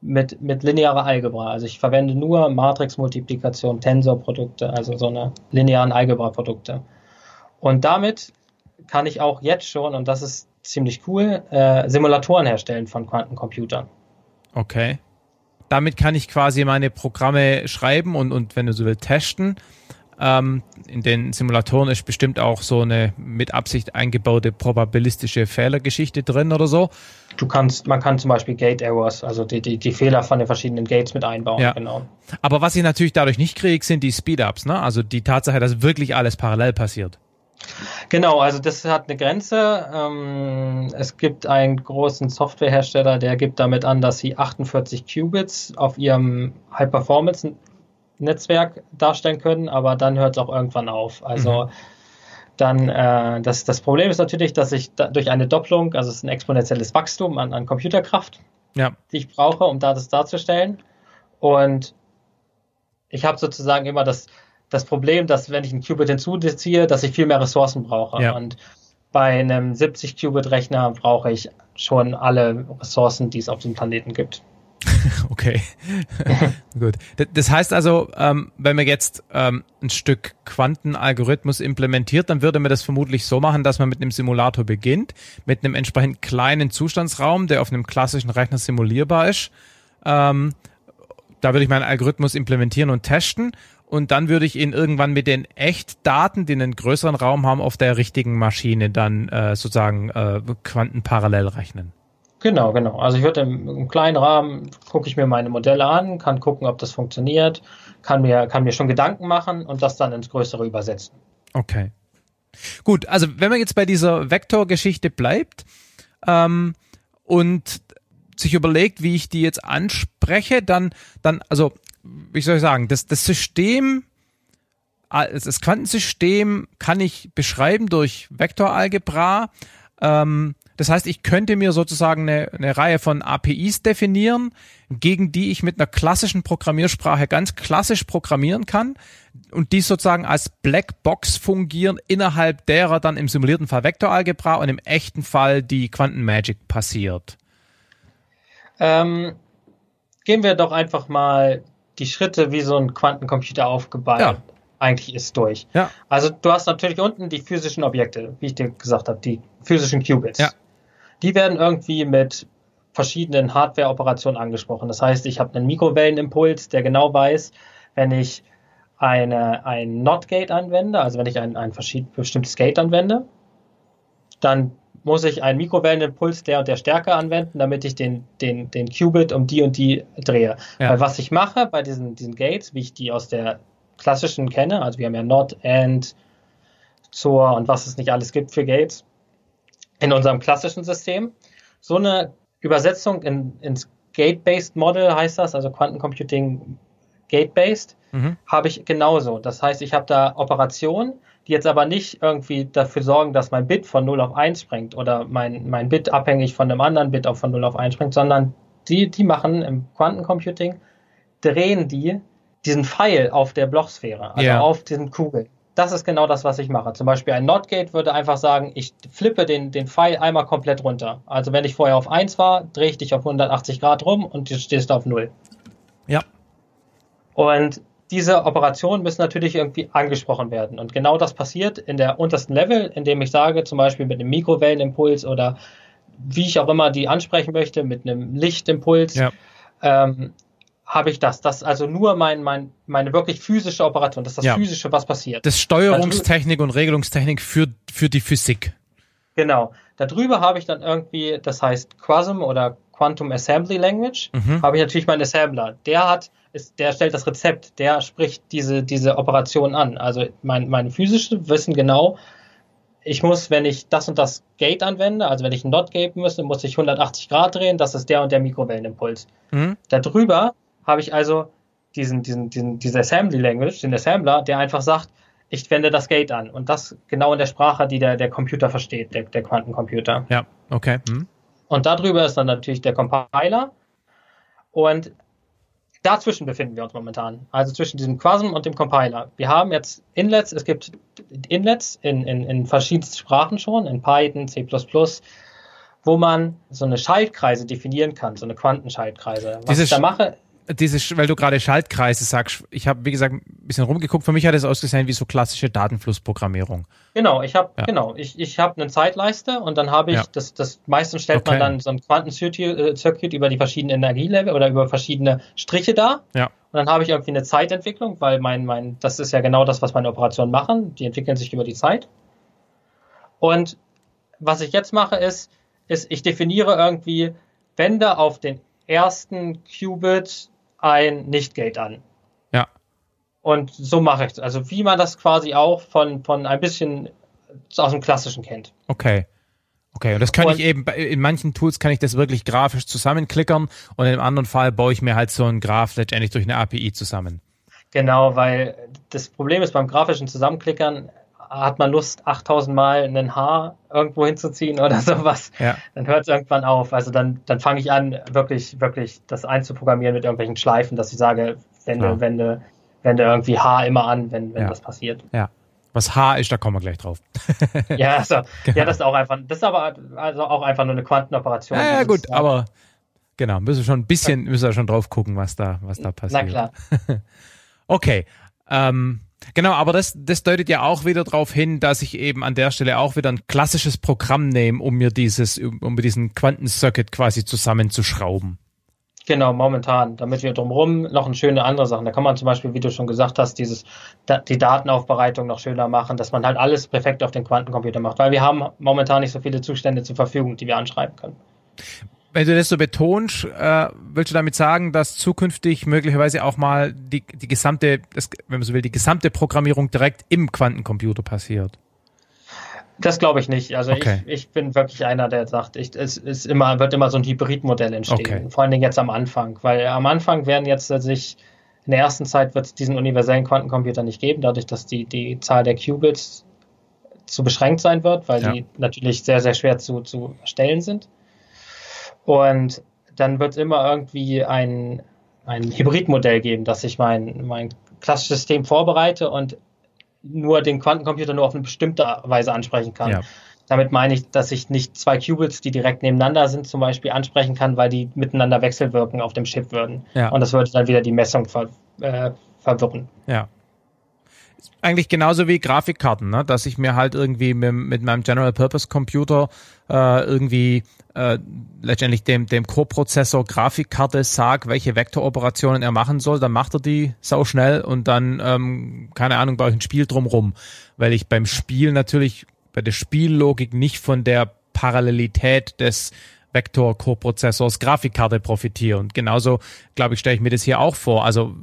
mit, mit linearer Algebra. Also ich verwende nur Matrixmultiplikation, Tensorprodukte, also so eine linearen Algebra-Produkte. Und damit kann ich auch jetzt schon, und das ist ziemlich cool, äh, Simulatoren herstellen von Quantencomputern. Okay. Damit kann ich quasi meine Programme schreiben und, und wenn du so willst, testen. Ähm, in den Simulatoren ist bestimmt auch so eine mit Absicht eingebaute probabilistische Fehlergeschichte drin oder so. Du kannst, man kann zum Beispiel Gate Errors, also die, die, die Fehler von den verschiedenen Gates mit einbauen, ja. genau. Aber was ich natürlich dadurch nicht kriege, sind die Speedups, ne? Also die Tatsache, dass wirklich alles parallel passiert. Genau, also das hat eine Grenze. Ähm, es gibt einen großen Softwarehersteller, der gibt damit an, dass sie 48 Qubits auf ihrem High Performance Netzwerk darstellen können, aber dann hört es auch irgendwann auf. Also mhm. dann äh, das, das Problem ist natürlich, dass ich da, durch eine Doppelung, also es ist ein exponentielles Wachstum an, an Computerkraft, ja. die ich brauche, um da das darzustellen. Und ich habe sozusagen immer das, das Problem, dass wenn ich ein Qubit hinzuziehe, dass ich viel mehr Ressourcen brauche. Ja. Und bei einem 70-Qubit-Rechner brauche ich schon alle Ressourcen, die es auf dem Planeten gibt. Okay, gut. Das heißt also, ähm, wenn man jetzt ähm, ein Stück Quantenalgorithmus implementiert, dann würde man das vermutlich so machen, dass man mit einem Simulator beginnt, mit einem entsprechend kleinen Zustandsraum, der auf einem klassischen Rechner simulierbar ist. Ähm, da würde ich meinen Algorithmus implementieren und testen und dann würde ich ihn irgendwann mit den Echtdaten, die einen größeren Raum haben, auf der richtigen Maschine dann äh, sozusagen äh, quantenparallel rechnen. Genau, genau. Also ich würde im, im, kleinen Rahmen gucke ich mir meine Modelle an, kann gucken, ob das funktioniert, kann mir, kann mir schon Gedanken machen und das dann ins Größere übersetzen. Okay. Gut, also wenn man jetzt bei dieser Vektorgeschichte bleibt ähm, und sich überlegt, wie ich die jetzt anspreche, dann, dann, also, wie soll ich sagen, das, das System, das Quantensystem kann ich beschreiben durch Vektoralgebra. Ähm, Das heißt, ich könnte mir sozusagen eine, eine Reihe von APIs definieren, gegen die ich mit einer klassischen Programmiersprache ganz klassisch programmieren kann und die sozusagen als Blackbox fungieren, innerhalb derer dann im simulierten Fall Vektoralgebra und im echten Fall die Quantenmagic passiert. Ähm, gehen wir doch einfach mal die Schritte, wie so ein Quantencomputer aufgebaut ja. eigentlich ist, durch. Ja. Also du hast natürlich unten die physischen Objekte, wie ich dir gesagt habe, die physischen Qubits. Ja. Die werden irgendwie mit verschiedenen Hardware-Operationen angesprochen. Das heißt, ich habe einen Mikrowellenimpuls, der genau weiß, wenn ich eine, ein NOT-Gate anwende, also wenn ich ein, ein bestimmtes Gate anwende, dann muss ich einen Mikrowellenimpuls der und der Stärke anwenden, damit ich den, den, den Qubit um die und die drehe. Ja. Weil was ich mache bei diesen, diesen Gates, wie ich die aus der klassischen kenne, also wir haben ja NOT, AND, ZOR und was es nicht alles gibt für Gates in unserem klassischen System. So eine Übersetzung in, ins Gate-Based Model heißt das, also Quantencomputing Gate-Based, mhm. habe ich genauso. Das heißt, ich habe da Operationen, die jetzt aber nicht irgendwie dafür sorgen, dass mein Bit von 0 auf 1 springt oder mein, mein Bit abhängig von einem anderen Bit auch von 0 auf 1 springt, sondern die, die machen im Quantencomputing, drehen die diesen Pfeil auf der Blochsphäre, also yeah. auf diesen Kugeln. Das ist genau das, was ich mache. Zum Beispiel ein NotGate würde einfach sagen, ich flippe den, den Pfeil einmal komplett runter. Also wenn ich vorher auf 1 war, drehe ich dich auf 180 Grad rum und du stehst auf 0. Ja. Und diese Operationen müssen natürlich irgendwie angesprochen werden. Und genau das passiert in der untersten Level, indem ich sage, zum Beispiel mit einem Mikrowellenimpuls oder wie ich auch immer die ansprechen möchte, mit einem Lichtimpuls, ja. ähm, habe ich das. Das ist also nur mein, mein, meine wirklich physische Operation. Das ist das ja. Physische, was passiert. Das Steuerungstechnik und Regelungstechnik für, für die Physik. Genau. Darüber habe ich dann irgendwie, das heißt Quasm oder Quantum Assembly Language, mhm. habe ich natürlich meinen Assembler. Der hat, ist, der stellt das Rezept, der spricht diese, diese Operation an. Also mein, meine physische wissen genau, ich muss, wenn ich das und das Gate anwende, also wenn ich ein Not geben müsste, muss ich 180 Grad drehen, das ist der und der Mikrowellenimpuls. Mhm. Darüber habe ich also diesen, diesen, diesen, diese Assembly Language, den Assembler, der einfach sagt, ich wende das Gate an. Und das genau in der Sprache, die der, der Computer versteht, der, der Quantencomputer. Ja, okay. Hm. Und darüber ist dann natürlich der Compiler. Und dazwischen befinden wir uns momentan. Also zwischen diesem Quasm und dem Compiler. Wir haben jetzt Inlets, es gibt Inlets in, in, in verschiedensten Sprachen schon, in Python, C++, wo man so eine Schaltkreise definieren kann, so eine Quantenschaltkreise. Was Diese ich da mache, diese, weil du gerade Schaltkreise sagst, ich habe, wie gesagt, ein bisschen rumgeguckt. Für mich hat es ausgesehen wie so klassische Datenflussprogrammierung. Genau, ich habe, ja. genau, ich, ich habe eine Zeitleiste und dann habe ich, ja. das, das meistens stellt okay. man dann so ein Quantencircuit über die verschiedenen Energielevel oder über verschiedene Striche da. Ja. Und dann habe ich irgendwie eine Zeitentwicklung, weil mein, mein, das ist ja genau das, was meine Operationen machen. Die entwickeln sich über die Zeit. Und was ich jetzt mache, ist, ist, ich definiere irgendwie Wände auf den ersten Qubit ein Nicht-Gate an. Ja. Und so mache ich es. Also wie man das quasi auch von, von ein bisschen aus dem Klassischen kennt. Okay. Okay, und das kann und, ich eben, in manchen Tools kann ich das wirklich grafisch zusammenklickern und im anderen Fall baue ich mir halt so einen Graph letztendlich durch eine API zusammen. Genau, weil das Problem ist beim grafischen Zusammenklickern, hat man Lust, 8000 Mal ein Haar irgendwo hinzuziehen oder sowas, ja. dann hört es irgendwann auf. Also dann, dann fange ich an, wirklich, wirklich das einzuprogrammieren mit irgendwelchen Schleifen, dass ich sage, wende, ja. wende, wende irgendwie Haar immer an, wenn, wenn ja. das passiert. Ja. Was H ist, da kommen wir gleich drauf. ja, also, genau. ja, das ist auch einfach, das ist aber also auch einfach nur eine Quantenoperation. Ja, ja gut, aber genau, müssen wir schon ein bisschen, müssen wir schon drauf gucken, was da, was da passiert. Na klar. okay. Ähm, Genau, aber das, das deutet ja auch wieder darauf hin, dass ich eben an der Stelle auch wieder ein klassisches Programm nehme, um mir dieses, um mir diesen Quantencircuit quasi zusammenzuschrauben. Genau, momentan, damit wir drumherum noch eine schöne andere Sachen. Da kann man zum Beispiel, wie du schon gesagt hast, dieses, die Datenaufbereitung noch schöner machen, dass man halt alles perfekt auf den Quantencomputer macht, weil wir haben momentan nicht so viele Zustände zur Verfügung, die wir anschreiben können. Wenn du das so betonst, äh, willst du damit sagen, dass zukünftig möglicherweise auch mal die, die gesamte, das, wenn man so will, die gesamte Programmierung direkt im Quantencomputer passiert? Das glaube ich nicht. Also okay. ich, ich bin wirklich einer, der sagt, ich, es ist immer, wird immer so ein Hybridmodell entstehen. Okay. Vor allen Dingen jetzt am Anfang. Weil am Anfang werden jetzt sich, in der ersten Zeit wird es diesen universellen Quantencomputer nicht geben, dadurch, dass die, die Zahl der Qubits zu beschränkt sein wird, weil ja. die natürlich sehr, sehr schwer zu, zu erstellen sind. Und dann wird es immer irgendwie ein, ein Hybridmodell geben, dass ich mein, mein klassisches System vorbereite und nur den Quantencomputer nur auf eine bestimmte Weise ansprechen kann. Ja. Damit meine ich, dass ich nicht zwei Qubits, die direkt nebeneinander sind, zum Beispiel ansprechen kann, weil die miteinander wechselwirken auf dem Chip würden. Ja. Und das würde dann wieder die Messung ver, äh, verwirren. Ja. Eigentlich genauso wie Grafikkarten, ne? dass ich mir halt irgendwie mit, mit meinem General Purpose Computer äh, irgendwie äh, letztendlich dem, dem Core-Prozessor Grafikkarte sag, welche Vektoroperationen er machen soll, dann macht er die sau schnell und dann, ähm, keine Ahnung, baue ich ein Spiel drumrum, weil ich beim Spiel natürlich bei der Spiellogik nicht von der Parallelität des Vektor-Core-Prozessors Grafikkarte profitiere. Und genauso, glaube ich, stelle ich mir das hier auch vor. Also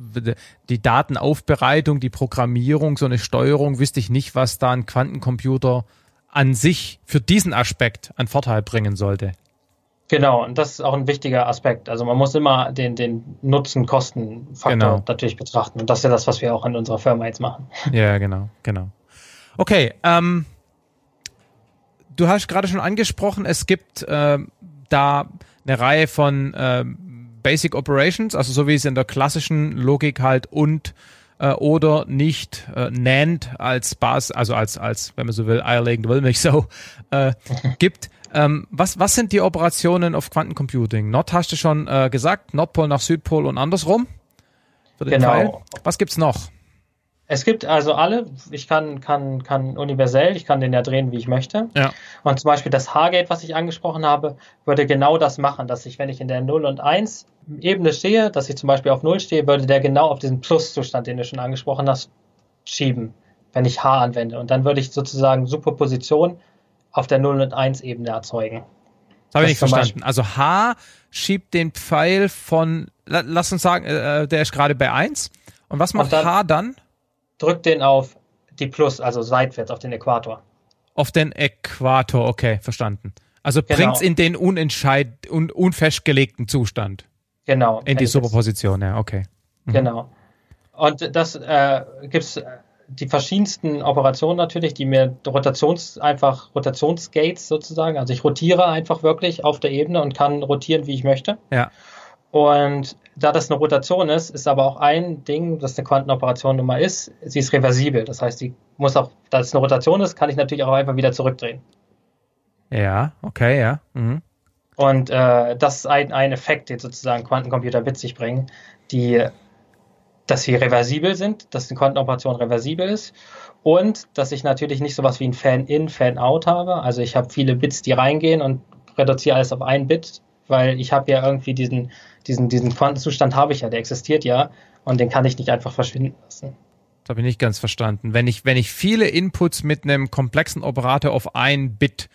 die Datenaufbereitung, die Programmierung, so eine Steuerung, wüsste ich nicht, was da ein Quantencomputer an sich für diesen Aspekt einen Vorteil bringen sollte. Genau, und das ist auch ein wichtiger Aspekt. Also man muss immer den, den Nutzen-Kosten-Faktor genau. natürlich betrachten. Und das ist ja das, was wir auch in unserer Firma jetzt machen. Ja, genau, genau. Okay, ähm, du hast gerade schon angesprochen, es gibt äh, da eine Reihe von äh, Basic Operations, also so wie es in der klassischen Logik halt und äh, oder nicht äh, NAND als Basis, also als, als, wenn man so will, eierlegende Wollmilchsau äh, gibt. Ähm, was, was sind die Operationen auf Quantencomputing? Nord hast du schon äh, gesagt, Nordpol nach Südpol und andersrum. Für den genau. Teil. Was gibt's noch? Es gibt also alle, ich kann, kann, kann universell, ich kann den ja drehen, wie ich möchte. Ja. Und zum Beispiel das H-Gate, was ich angesprochen habe, würde genau das machen, dass ich, wenn ich in der 0 und 1 Ebene stehe, dass ich zum Beispiel auf 0 stehe, würde der genau auf diesen Plus-Zustand, den du schon angesprochen hast, schieben, wenn ich H anwende. Und dann würde ich sozusagen Superposition auf der 0 und 1 Ebene erzeugen. Das habe ich nicht verstanden. Also H schiebt den Pfeil von, lass uns sagen, äh, der ist gerade bei 1. Und was macht und dann, H dann? Drückt den auf die Plus, also seitwärts auf den Äquator. Auf den Äquator, okay, verstanden. Also genau. bringt's in den unentscheid un unfestgelegten Zustand. Genau. In die Superposition, ja, okay. Mhm. Genau. Und das äh, gibt's äh, die verschiedensten Operationen natürlich, die mir Rotations einfach Rotationsgates sozusagen, also ich rotiere einfach wirklich auf der Ebene und kann rotieren, wie ich möchte. Ja. Und da das eine Rotation ist, ist aber auch ein Ding, das eine Quantenoperation nun mal ist, sie ist reversibel. Das heißt, sie muss auch, da es eine Rotation ist, kann ich natürlich auch einfach wieder zurückdrehen. Ja, okay, ja. Mhm. Und äh, das ist ein, ein Effekt, den sozusagen Quantencomputer mit sich bringen, die, dass sie reversibel sind, dass die Quantenoperation reversibel ist und dass ich natürlich nicht sowas wie ein Fan-in, Fan-out habe. Also ich habe viele Bits, die reingehen und reduziere alles auf ein Bit, weil ich habe ja irgendwie diesen diesen, diesen Quantenzustand habe ich ja, der existiert ja und den kann ich nicht einfach verschwinden lassen. Das habe ich nicht ganz verstanden. Wenn ich, wenn ich viele Inputs mit einem komplexen Operator auf ein Bit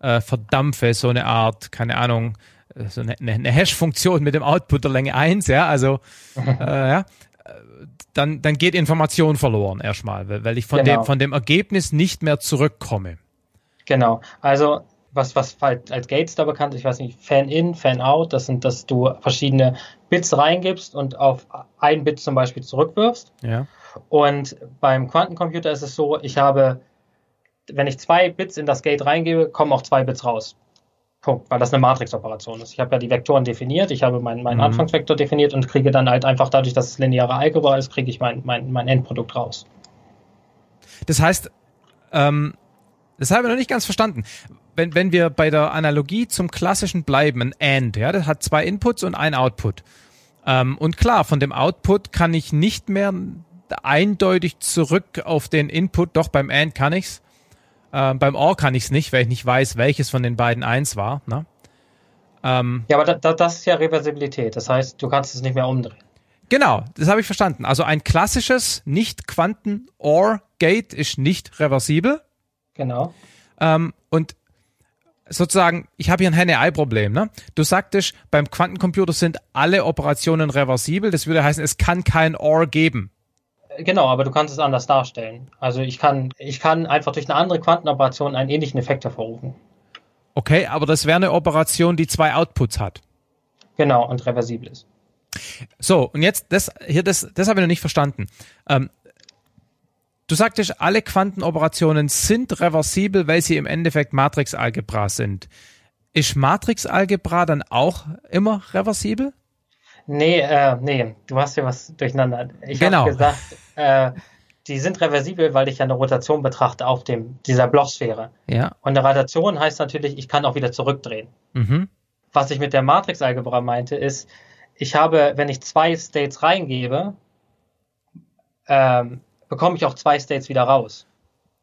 äh, verdampfe, so eine Art, keine Ahnung, äh, so eine, eine Hash-Funktion mit dem Output der Länge 1, ja, also äh, ja, dann, dann geht Information verloren erstmal, weil, weil ich von, genau. dem, von dem Ergebnis nicht mehr zurückkomme. Genau, also was, was halt als Gates da bekannt ist, ich weiß nicht, Fan-In, Fan-Out, das sind, dass du verschiedene Bits reingibst und auf ein Bit zum Beispiel zurückwirfst. Ja. Und beim Quantencomputer ist es so, ich habe, wenn ich zwei Bits in das Gate reingebe, kommen auch zwei Bits raus. Punkt, weil das eine Matrix-Operation ist. Ich habe ja die Vektoren definiert, ich habe meinen mein mhm. Anfangsvektor definiert und kriege dann halt einfach dadurch, dass es lineare Algebra ist, kriege ich mein, mein, mein Endprodukt raus. Das heißt, ähm, das habe ich noch nicht ganz verstanden wenn, wenn wir bei der Analogie zum klassischen bleiben, ein AND, ja, das hat zwei Inputs und ein Output. Ähm, und klar, von dem Output kann ich nicht mehr eindeutig zurück auf den Input, doch beim AND kann ich's. Ähm, beim OR kann ich's nicht, weil ich nicht weiß, welches von den beiden eins war. Ne? Ähm, ja, aber da, da, das ist ja Reversibilität. Das heißt, du kannst es nicht mehr umdrehen. Genau, das habe ich verstanden. Also ein klassisches Nicht-Quanten-OR-Gate ist nicht reversibel. Genau. Ähm, und sozusagen, ich habe hier ein Henne-Ei-Problem. Ne? Du sagtest, beim Quantencomputer sind alle Operationen reversibel. Das würde heißen, es kann kein OR geben. Genau, aber du kannst es anders darstellen. Also ich kann, ich kann einfach durch eine andere Quantenoperation einen ähnlichen Effekt hervorrufen. Okay, aber das wäre eine Operation, die zwei Outputs hat. Genau, und reversibel ist. So, und jetzt, das, hier, das, das habe ich noch nicht verstanden. Ähm, du sagtest, alle Quantenoperationen sind reversibel, weil sie im Endeffekt Matrixalgebra sind. Ist Matrixalgebra dann auch immer reversibel? Nee, äh, nee, du hast ja was durcheinander. Ich genau. habe gesagt, äh, die sind reversibel, weil ich ja eine Rotation betrachte auf dem, dieser Blochsphäre. Ja. Und eine Rotation heißt natürlich, ich kann auch wieder zurückdrehen. Mhm. Was ich mit der Matrixalgebra meinte, ist, ich habe, wenn ich zwei States reingebe, ähm, bekomme ich auch zwei States wieder raus.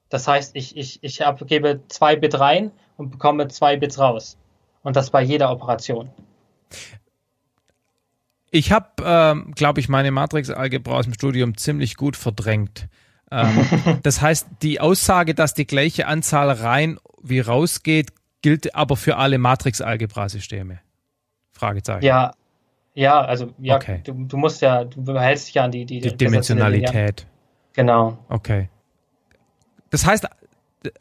Das heißt, ich, ich, ich gebe zwei Bit rein und bekomme zwei Bits raus. Und das bei jeder Operation. Ich habe, ähm, glaube ich, meine Matrix-Algebra aus dem Studium ziemlich gut verdrängt. Ähm, das heißt, die Aussage, dass die gleiche Anzahl rein wie rausgeht, gilt aber für alle Matrix-Algebra-Systeme. Fragezeichen. Ja, ja, also ja, Okay. du, du musst ja, du behältst dich ja an die, die, Die Dimensionalität. Genau. Okay. Das heißt,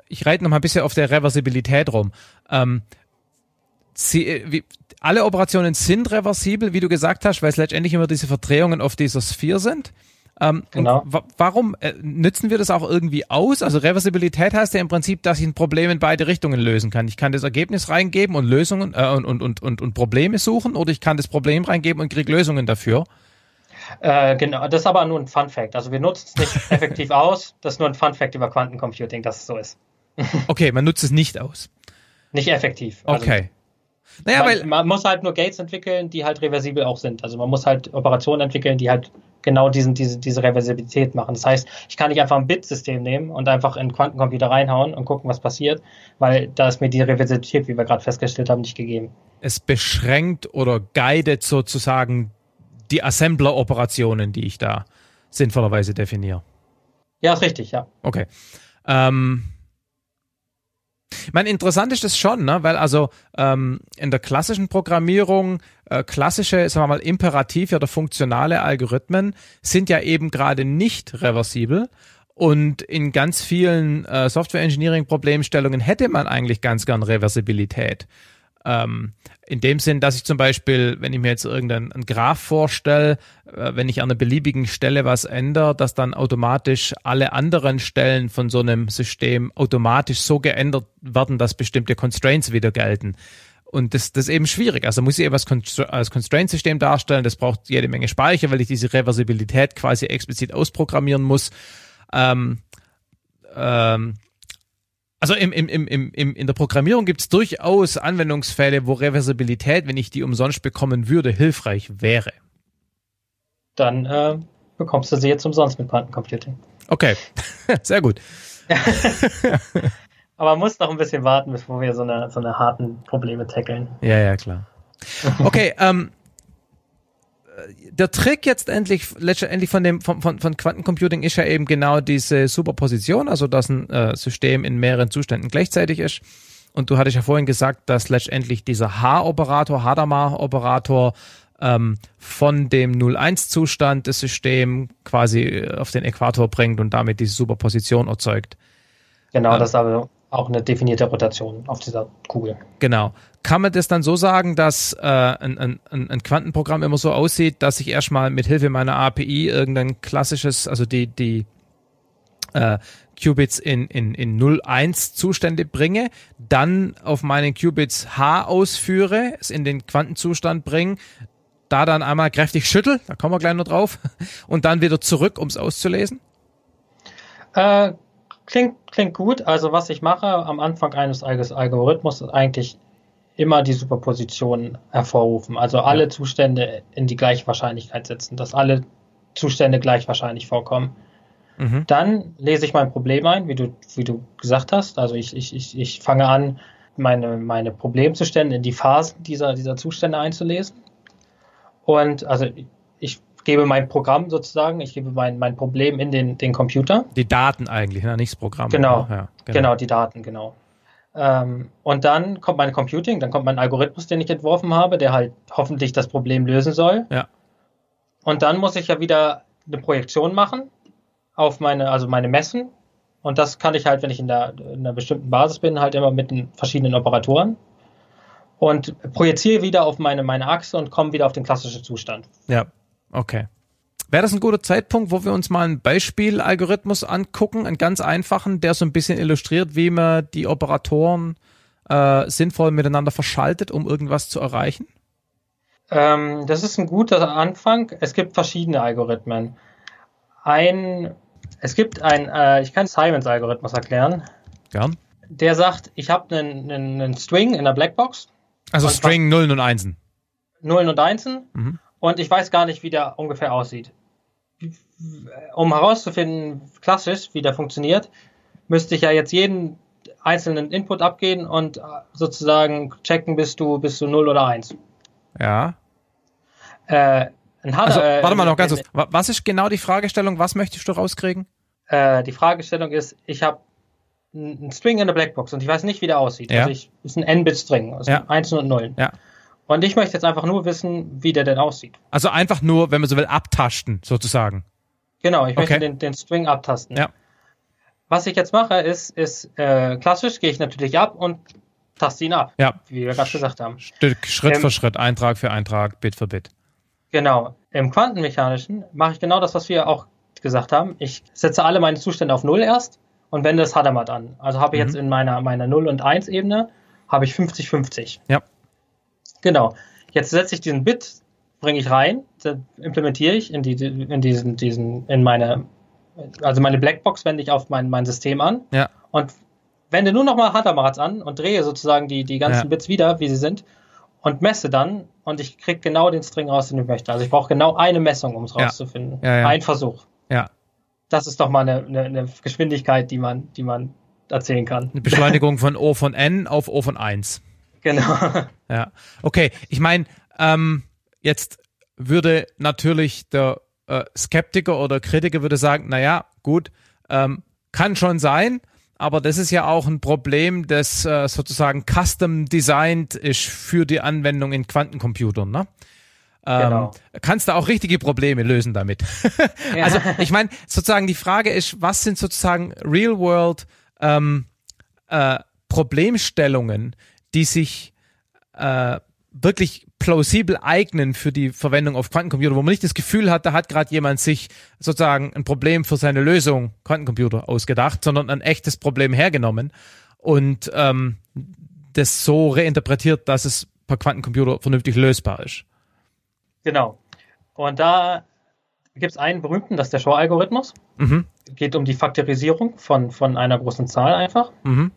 ich reite noch mal ein bisschen auf der Reversibilität rum. Ähm, sie, äh, wie, alle Operationen sind reversibel, wie du gesagt hast, weil es letztendlich immer diese Verdrehungen auf dieser Sphäre sind. Ähm, Genau. Warum äh, nützen wir das auch irgendwie aus? Also Reversibilität heißt ja im Prinzip, dass ich ein Problem in beide Richtungen lösen kann. Ich kann das Ergebnis reingeben und Lösungen äh, und, und, und, und, und Probleme suchen oder ich kann das Problem reingeben und kriege Lösungen dafür. Äh, genau, das ist aber nur ein Fun Fact. Also wir nutzen es nicht effektiv aus. Das ist nur ein Fun Fact über Quantencomputing, dass es so ist. Okay, man nutzt es nicht aus. Nicht effektiv. Also Okay. naja, man, weil man muss halt nur Gates entwickeln, die halt reversibel auch sind. Also man muss halt Operationen entwickeln, die halt genau diesen, diese, diese Reversibilität machen. Das heißt, ich kann nicht einfach ein Bit-System nehmen und einfach in Quantencomputer reinhauen und gucken, was passiert, weil da ist mir die Reversibilität, wie wir gerade festgestellt haben, nicht gegeben. es beschränkt oder guidet sozusagen die Assembler-Operationen, die ich da sinnvollerweise definiere. Ja, ist richtig, ja. Okay. Ähm, ich meine, interessant ist das schon, ne? weil also ähm, in der klassischen Programmierung äh, klassische, sagen wir mal, imperative oder funktionale Algorithmen sind ja eben gerade nicht reversibel. Und in ganz vielen äh, Software-Engineering-Problemstellungen hätte man eigentlich ganz gern Reversibilität. Ähm, in dem Sinn, dass ich zum Beispiel, wenn ich mir jetzt irgendeinen einen Graph vorstelle, äh, wenn ich an einer beliebigen Stelle was ändere, dass dann automatisch alle anderen Stellen von so einem System automatisch so geändert werden, dass bestimmte Constraints wieder gelten. Und das, das ist eben schwierig. Also muss ich etwas Constra- als Constraint-System darstellen. Das braucht jede Menge Speicher, weil ich diese Reversibilität quasi explizit ausprogrammieren muss. Ähm, ähm, also im, im, im, im, in der Programmierung gibt es durchaus Anwendungsfälle, wo Reversibilität, wenn ich die umsonst bekommen würde, hilfreich wäre. Dann äh, bekommst du sie jetzt umsonst mit Quantencomputing. Okay, sehr gut. Aber man muss noch ein bisschen warten, bevor wir so eine, so eine harten Probleme tackeln. Ja, ja, klar. Okay, ähm, der Trick jetzt endlich, letztendlich von dem, von, von, von Quantencomputing ist ja eben genau diese Superposition, also dass ein äh, System in mehreren Zuständen gleichzeitig ist. Und du hattest ja vorhin gesagt, dass letztendlich dieser H-Operator, Hadamard-Operator ähm, von dem 0-1-Zustand das System quasi äh, auf den Äquator bringt und damit diese Superposition erzeugt. Genau, Ja. das ist aber auch eine definierte Rotation auf dieser Kugel. Genau. Kann man das dann so sagen, dass äh, ein, ein, ein Quantenprogramm immer so aussieht, dass ich erstmal mit Hilfe meiner API irgendein klassisches, also die, die äh, Qubits in, in, in 0,1 Zustände bringe, dann auf meinen Qubits H ausführe, es in den Quantenzustand bringe, da dann einmal kräftig schüttel, da kommen wir gleich noch drauf, und dann wieder zurück, um es auszulesen? Äh, klingt, klingt gut. Also was ich mache am Anfang eines Alg- Algorithmus ist eigentlich immer die Superposition hervorrufen. Also alle Ja. Zustände in die gleiche Wahrscheinlichkeit setzen, dass alle Zustände gleich wahrscheinlich vorkommen. Mhm. Dann lese ich mein Problem ein, wie du, wie du gesagt hast. Also ich, ich, ich, ich fange an, meine, meine Problemzustände in die Phasen dieser, dieser Zustände einzulesen. Und also ich gebe mein Programm sozusagen, ich gebe mein, mein Problem in den, den Computer. Die Daten eigentlich, ne? nicht das Programm. Genau. Ja, Genau. die Daten, genau. Ähm, und dann kommt mein Computing, dann kommt mein Algorithmus, den ich entworfen habe, der halt hoffentlich das Problem lösen soll. Ja. Und dann muss ich ja wieder eine Projektion machen auf meine, also meine Messen. Und das kann ich halt, wenn ich in, der, in einer bestimmten Basis bin, halt immer mit den verschiedenen Operatoren. Und projiziere wieder auf meine, meine Achse und komme wieder auf den klassischen Zustand. Ja, okay. Wäre das ein guter Zeitpunkt, wo wir uns mal einen Beispielalgorithmus angucken, einen ganz einfachen, der so ein bisschen illustriert, wie man die Operatoren äh, sinnvoll miteinander verschaltet, um irgendwas zu erreichen? Ähm, das ist ein guter Anfang. Es gibt verschiedene Algorithmen. Ein, es gibt ein, äh, ich kann Simons-Algorithmus erklären. Gern. Der sagt, ich habe einen, einen, einen String in der Blackbox. Also String Nullen und Einsen. Nullen und Einsen. Mhm. Und ich weiß gar nicht, wie der ungefähr aussieht. Um herauszufinden, klassisch, wie der funktioniert, müsste ich ja jetzt jeden einzelnen Input abgehen und äh, sozusagen checken, bist du, bist du 0 oder 1. Ja. Äh, ein also, äh, warte mal noch ganz kurz. Was ist genau die Fragestellung? Was möchtest du rauskriegen? Äh, die Fragestellung ist, ich habe einen String in der Blackbox und ich weiß nicht, wie der aussieht. Ja. Also ich, ist ein N-Bit-String, also ja. 1 und 0. Ja. Und ich möchte jetzt einfach nur wissen, wie der denn aussieht. Also einfach nur, wenn man so will, abtasten, sozusagen. Genau, ich möchte den, den String abtasten. Ja. Was ich jetzt mache, ist, ist äh, klassisch, gehe ich natürlich ab und taste ihn ab. Ja. Wie wir gerade gesagt haben. Stück, Schritt ähm, für Schritt, Eintrag für Eintrag, Bit für Bit. Genau. Im Quantenmechanischen mache ich genau das, was wir auch gesagt haben. Ich setze alle meine Zustände auf Null erst und wende das Hadamard an. Also habe ich mhm. jetzt in meiner, meiner 0 und 1 Ebene habe ich 50-50. Ja. Genau. Jetzt setze ich diesen Bit, bringe ich rein, implementiere ich in, die, in diesen, diesen, in meine, also meine Blackbox wende ich auf mein, mein System an. Ja. Und wende nur nochmal Hadamard an und drehe sozusagen die, die ganzen ja. Bits wieder, wie sie sind, und messe dann und ich kriege genau den String raus, den ich möchte. Also ich brauche genau eine Messung, um es rauszufinden. Ja. Ja, Ein Versuch. Ja. Das ist doch mal eine, eine, eine, Geschwindigkeit, die man, die man erzählen kann. Eine Beschleunigung von O von N auf O von 1. Genau. Ja. Okay, ich meine, ähm, jetzt würde natürlich der äh, Skeptiker oder Kritiker würde sagen, naja, gut, ähm, kann schon sein, aber das ist ja auch ein Problem, das äh, sozusagen custom designed ist für die Anwendung in Quantencomputern, ne? Ähm, genau. Kannst du auch richtige Probleme lösen damit. ja. Also ich meine, sozusagen die Frage ist, was sind sozusagen Real-World ähm, äh, Problemstellungen, die sich äh, wirklich plausibel eignen für die Verwendung auf Quantencomputer, wo man nicht das Gefühl hat, da hat gerade jemand sich sozusagen ein Problem für seine Lösung Quantencomputer ausgedacht, sondern ein echtes Problem hergenommen und ähm, das so reinterpretiert, dass es per Quantencomputer vernünftig lösbar ist. Genau. Und da gibt es einen berühmten, das ist der Shor-Algorithmus. Mhm. Geht um die Faktorisierung von, von einer großen Zahl einfach. Mhm.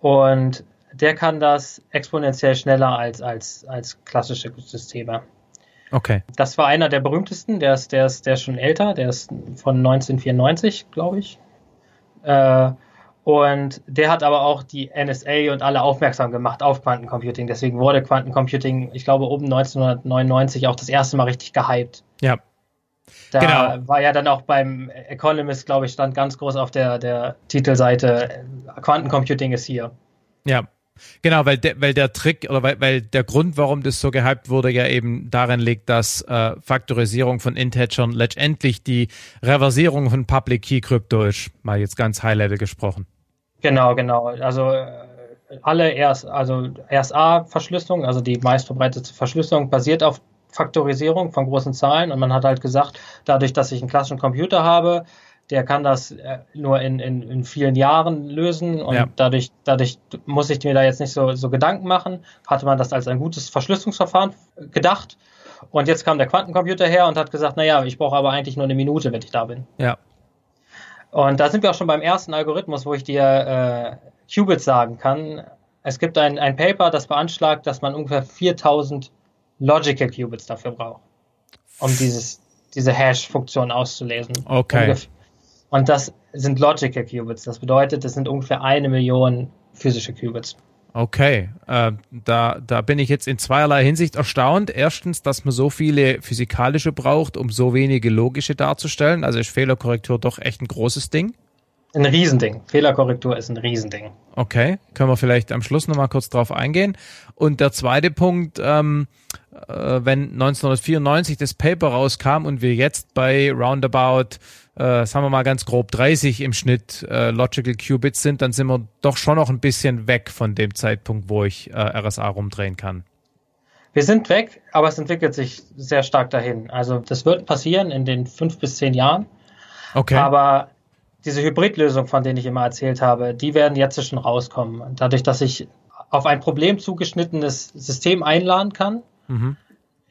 Und der kann das exponentiell schneller als, als, als klassische Systeme. Okay. Das war einer der berühmtesten, der ist, der ist, der ist schon älter, der ist von 1994, glaube ich. Äh, und der hat aber auch die NSA und alle aufmerksam gemacht auf Quantencomputing. Deswegen wurde Quantencomputing, ich glaube, oben 1999 auch das erste Mal richtig gehypt. Ja. Da genau. war ja dann auch beim Economist, glaube ich, stand ganz groß auf der, der Titelseite, Quantencomputing ist hier. Ja, Genau, weil der, weil der Trick oder weil, weil der Grund, warum das so gehypt wurde, ja eben darin liegt, dass äh, Faktorisierung von Integern letztendlich die Reversierung von Public Key Krypto ist. Mal jetzt ganz High Level gesprochen. Genau, genau. Also äh, alle erst, also RSA-Verschlüsselung, also die meistverbreitete Verschlüsselung, basiert auf Faktorisierung von großen Zahlen und man hat halt gesagt, dadurch, dass ich einen klassischen Computer habe, der kann das äh, nur in, in, in vielen Jahren lösen und ja. dadurch, dadurch muss ich mir da jetzt nicht so, so Gedanken machen. Hatte man das als ein gutes Verschlüsselungsverfahren gedacht. Und jetzt kam der Quantencomputer her und hat gesagt, naja, ich brauche aber eigentlich nur eine Minute, wenn ich da bin. Ja. Und da sind wir auch schon beim ersten Algorithmus, wo ich dir äh, Qubits sagen kann. Es gibt ein, ein Paper, das beanschlagt, dass man ungefähr 4000 Logical Qubits dafür braucht, um dieses, diese Hash-Funktion auszulesen. Okay. Ungef und das sind Logical Qubits. Das bedeutet, das sind ungefähr eine Million physische Qubits. Okay, äh, da, da bin ich jetzt in zweierlei Hinsicht erstaunt. Erstens, dass man so viele physikalische braucht, um so wenige logische darzustellen. Also ist Fehlerkorrektur doch echt ein großes Ding. Ein Riesending. Fehlerkorrektur ist ein Riesending. Okay, können wir vielleicht am Schluss nochmal kurz drauf eingehen. Und der zweite Punkt, ähm, äh, wenn 1994 das Paper rauskam und wir jetzt bei roundabout äh, sagen wir mal ganz grob 30 im Schnitt äh, Logical Qubits sind, dann sind wir doch schon noch ein bisschen weg von dem Zeitpunkt, wo ich äh, RSA rumdrehen kann. Wir sind weg, aber es entwickelt sich sehr stark dahin. Also das wird passieren in den fünf bis zehn Jahren. Okay. Aber diese Hybridlösung, von denen ich immer erzählt habe, die werden jetzt schon rauskommen. Dadurch, dass ich auf ein Problem zugeschnittenes System einladen kann. Mhm.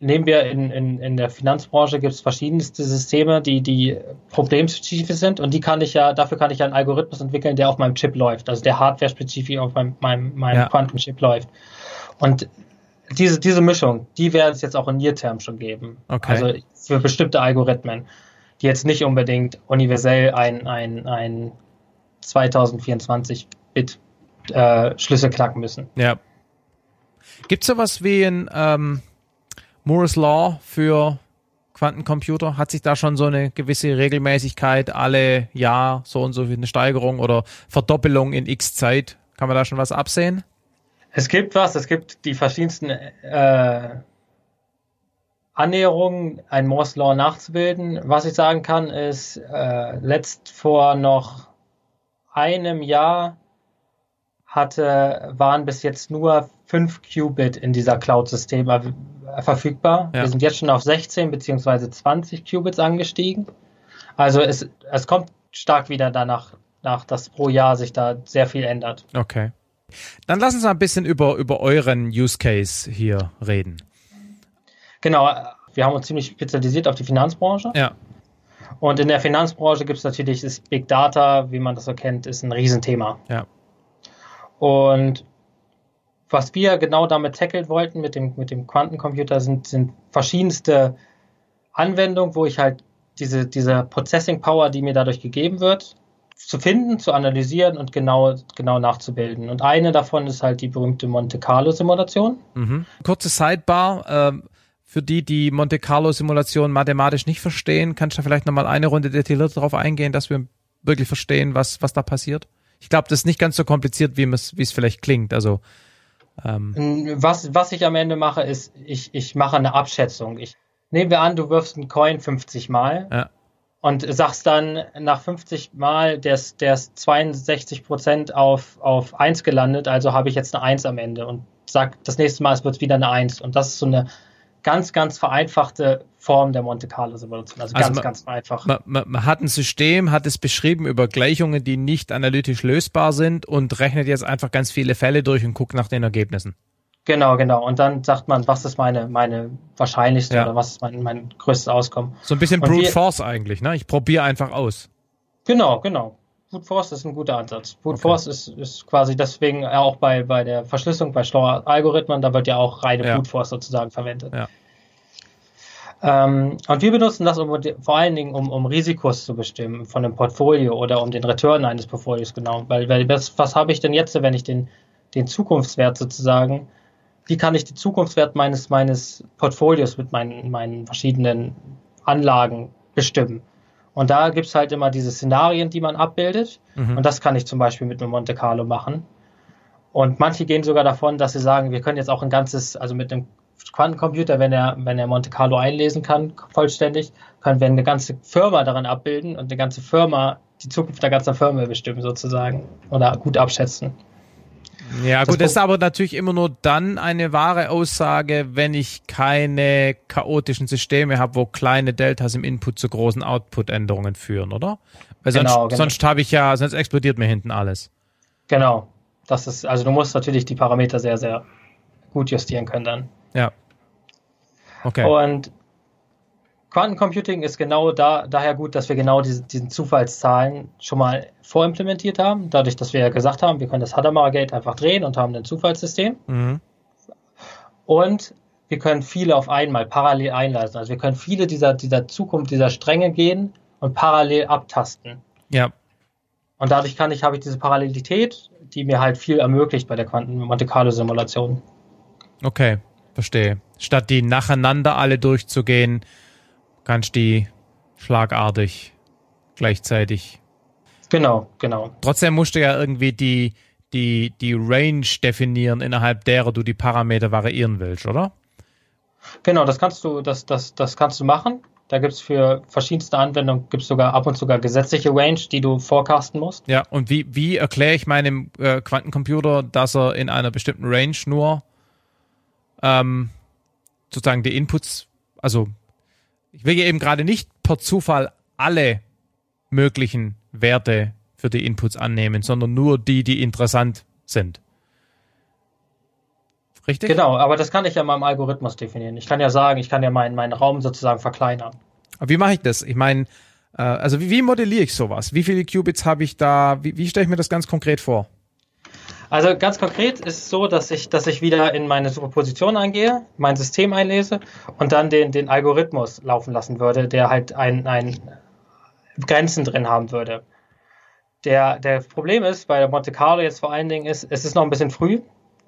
Nehmen wir in, in, in der Finanzbranche gibt es verschiedenste Systeme, die, die problemspezifisch sind und die kann ich ja, dafür kann ich ja einen Algorithmus entwickeln, der auf meinem Chip läuft, also der hardware-spezifisch auf meinem, meinem, meinem ja. Quantenchip läuft. Und diese, diese Mischung, die werden es jetzt auch in Near-Term schon geben. Okay. Also für bestimmte Algorithmen, die jetzt nicht unbedingt universell ein, ein, ein 2024-Bit äh, Schlüssel knacken müssen. Ja. Gibt es sowas wie ein ähm, Moore's Law für Quantencomputer? Hat sich da schon so eine gewisse Regelmäßigkeit alle Jahr so und so eine Steigerung oder Verdoppelung in x Zeit? Kann man da schon was absehen? Es gibt was, es gibt die verschiedensten äh, Annäherungen, ein Moore's Law nachzubilden. Was ich sagen kann, ist, äh, letzt vor noch einem Jahr hatte, waren bis jetzt nur 5 Qubit in dieser Cloud-System verfügbar. Ja. Wir sind jetzt schon auf 16 beziehungsweise 20 Qubits angestiegen. Also es, es kommt stark wieder danach, nach, dass pro Jahr sich da sehr viel ändert. Okay. Dann lass uns mal ein bisschen über, über euren Use Case hier reden. Genau, wir haben uns ziemlich spezialisiert auf die Finanzbranche. Ja. Und in der Finanzbranche gibt es natürlich das Big Data, wie man das so kennt, ist ein Riesenthema. Ja. Und was wir genau damit tackeln wollten mit dem, mit dem Quantencomputer sind, sind verschiedenste Anwendungen, wo ich halt diese, diese Processing Power, die mir dadurch gegeben wird, zu finden, zu analysieren und genau, genau nachzubilden. Und eine davon ist halt die berühmte Monte Carlo Simulation. Mhm. Kurze Sidebar. Ähm, für die, die Monte Carlo Simulation mathematisch nicht verstehen, kannst du vielleicht nochmal eine Runde detaillierter darauf eingehen, dass wir wirklich verstehen, was, was da passiert? Ich glaube, das ist nicht ganz so kompliziert, wie es, wie es vielleicht klingt. Also ähm. was, was ich am Ende mache, ist, ich, ich mache eine Abschätzung. Ich nehmen wir an, du wirfst einen Coin 50 Mal ja. und sagst dann nach 50 Mal, der ist, der ist 62 Prozent auf, auf 1 gelandet, also habe ich jetzt eine 1 am Ende und sag das nächste Mal, es wird wieder eine 1. Und das ist so eine ganz, ganz vereinfachte Form der Monte Carlo Simulation. Also, also ganz, man, ganz einfach. Man, man, man, hat ein System, hat es beschrieben über Gleichungen, die nicht analytisch lösbar sind und rechnet jetzt einfach ganz viele Fälle durch und guckt nach den Ergebnissen. Genau, genau. Und dann sagt man, was ist meine, meine wahrscheinlichste ja. oder was ist mein, mein größtes Auskommen. So ein bisschen Brute wir, Force eigentlich, ne? Ich probiere einfach aus. Genau, genau. Brute Force ist ein guter Ansatz. Brute okay. Force ist, ist quasi deswegen auch bei, bei der Verschlüsselung, bei schlauer Algorithmen, da wird ja auch reine ja. Brute Force sozusagen verwendet. Ja. Ähm, und wir benutzen das um, vor allen Dingen, um, um Risikos zu bestimmen von einem Portfolio oder um den Return eines Portfolios genau. Weil, weil was, was habe ich denn jetzt, wenn ich den, den Zukunftswert sozusagen, wie kann ich den Zukunftswert meines, meines Portfolios mit meinen, meinen verschiedenen Anlagen bestimmen? Und da gibt es halt immer diese Szenarien, die man abbildet. Mhm. Und das kann ich zum Beispiel mit einem Monte Carlo machen. Und manche gehen sogar davon, dass sie sagen, wir können jetzt auch ein ganzes, also mit einem Quantencomputer, wenn er, wenn er Monte Carlo einlesen kann, vollständig, können wir eine ganze Firma daran abbilden und eine ganze Firma, die Zukunft der ganzen Firma bestimmen sozusagen oder gut abschätzen. Ja, gut, das, ist aber natürlich immer nur dann eine wahre Aussage, wenn ich keine chaotischen Systeme habe, wo kleine Deltas im Input zu großen Output-Änderungen führen, oder? Weil sonst, genau, genau. sonst habe ich ja, sonst explodiert mir hinten alles. Genau. Das ist, also du musst natürlich die Parameter sehr, sehr gut justieren können dann. Ja. Okay. Und Quantencomputing ist genau da, daher gut, dass wir genau diese, diesen Zufallszahlen schon mal vorimplementiert haben. Dadurch, dass wir ja gesagt haben, wir können das Hadamard Gate einfach drehen und haben ein Zufallssystem. Mhm. Und wir können viele auf einmal parallel einleiten. Also wir können viele dieser, dieser Zukunft, dieser Stränge gehen und parallel abtasten. Ja. Und dadurch kann ich, habe ich diese Parallelität, die mir halt viel ermöglicht bei der Quanten-Monte Carlo-Simulation. Okay, verstehe. Statt die nacheinander alle durchzugehen, kannst die schlagartig gleichzeitig. Genau, genau. Trotzdem musst du ja irgendwie die, die, die Range definieren, innerhalb derer du die Parameter variieren willst, oder? Genau, das kannst du, das, das, das kannst du machen. Da gibt es für verschiedenste Anwendungen gibt's sogar ab und sogar gesetzliche Range, die du forecasten musst. Ja, und wie, wie erkläre ich meinem äh, Quantencomputer, dass er in einer bestimmten Range nur ähm, sozusagen die Inputs, also ich will ja eben gerade nicht per Zufall alle möglichen Werte für die Inputs annehmen, sondern nur die, die interessant sind. Richtig? Genau, aber das kann ich ja im Algorithmus definieren. Ich kann ja sagen, ich kann ja meinen, meinen Raum sozusagen verkleinern. Aber wie mache ich das? Ich meine, äh, also wie, wie, modelliere ich sowas? Wie viele Qubits habe ich da? Wie, wie stelle ich mir das ganz konkret vor? Also ganz konkret ist es so, dass ich, dass ich wieder in meine Superposition eingehe, mein System einlese und dann den, den Algorithmus laufen lassen würde, der halt ein, ein Grenzen drin haben würde. Der, der Problem ist bei der Monte Carlo jetzt vor allen Dingen ist, es ist noch ein bisschen früh.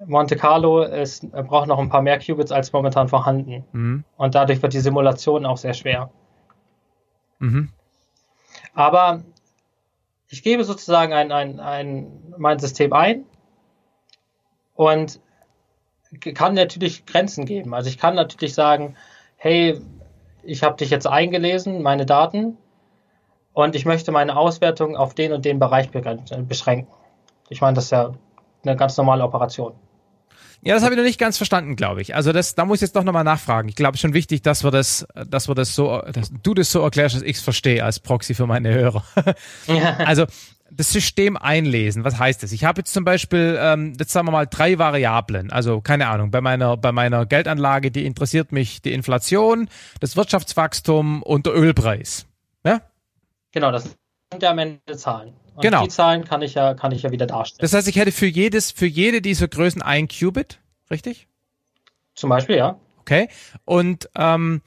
Monte Carlo ist, braucht noch ein paar mehr Qubits als momentan vorhanden. Mhm. Und dadurch wird die Simulation auch sehr schwer. Mhm. Aber ich gebe sozusagen ein, ein, ein, mein System ein und kann natürlich Grenzen geben. Also ich kann natürlich sagen, hey, ich habe dich jetzt eingelesen, meine Daten, und ich möchte meine Auswertung auf den und den Bereich beschränken. Ich meine, das ist ja eine ganz normale Operation. Ja, das habe ich noch nicht ganz verstanden, glaube ich. Also das, da muss ich jetzt doch nochmal nachfragen. Ich glaube schon wichtig, dass wir das, dass wir das so, dass du das so erklärst, dass ich es verstehe als Proxy für meine Hörer. Ja. Also das System einlesen, was heißt das? Ich habe jetzt zum Beispiel, ähm, jetzt sagen wir mal, drei Variablen. Also keine Ahnung, bei meiner, bei meiner Geldanlage, die interessiert mich die Inflation, das Wirtschaftswachstum und der Ölpreis. Ja? Genau, das sind ja am Ende Zahlen. Und genau. die Zahlen kann ich ja, kann ich ja wieder darstellen. Das heißt, ich hätte für jedes, für jede dieser Größen ein Qubit, richtig? Zum Beispiel, ja. Okay. Und ähm,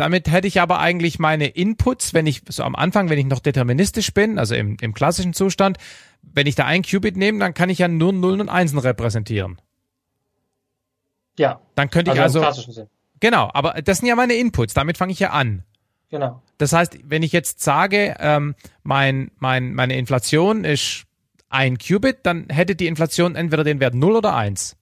damit hätte ich aber eigentlich meine Inputs, wenn ich so am Anfang, wenn ich noch deterministisch bin, also im, im klassischen Zustand, wenn ich da ein Qubit nehme, dann kann ich ja nur Nullen und Einsen repräsentieren. Ja. Dann könnte also ich also. Sinn. Genau, aber das sind ja meine Inputs, damit fange ich ja an. Genau. Das heißt, wenn ich jetzt sage, ähm, mein, mein, meine Inflation ist ein Qubit, dann hätte die Inflation entweder den Wert 0 oder 1.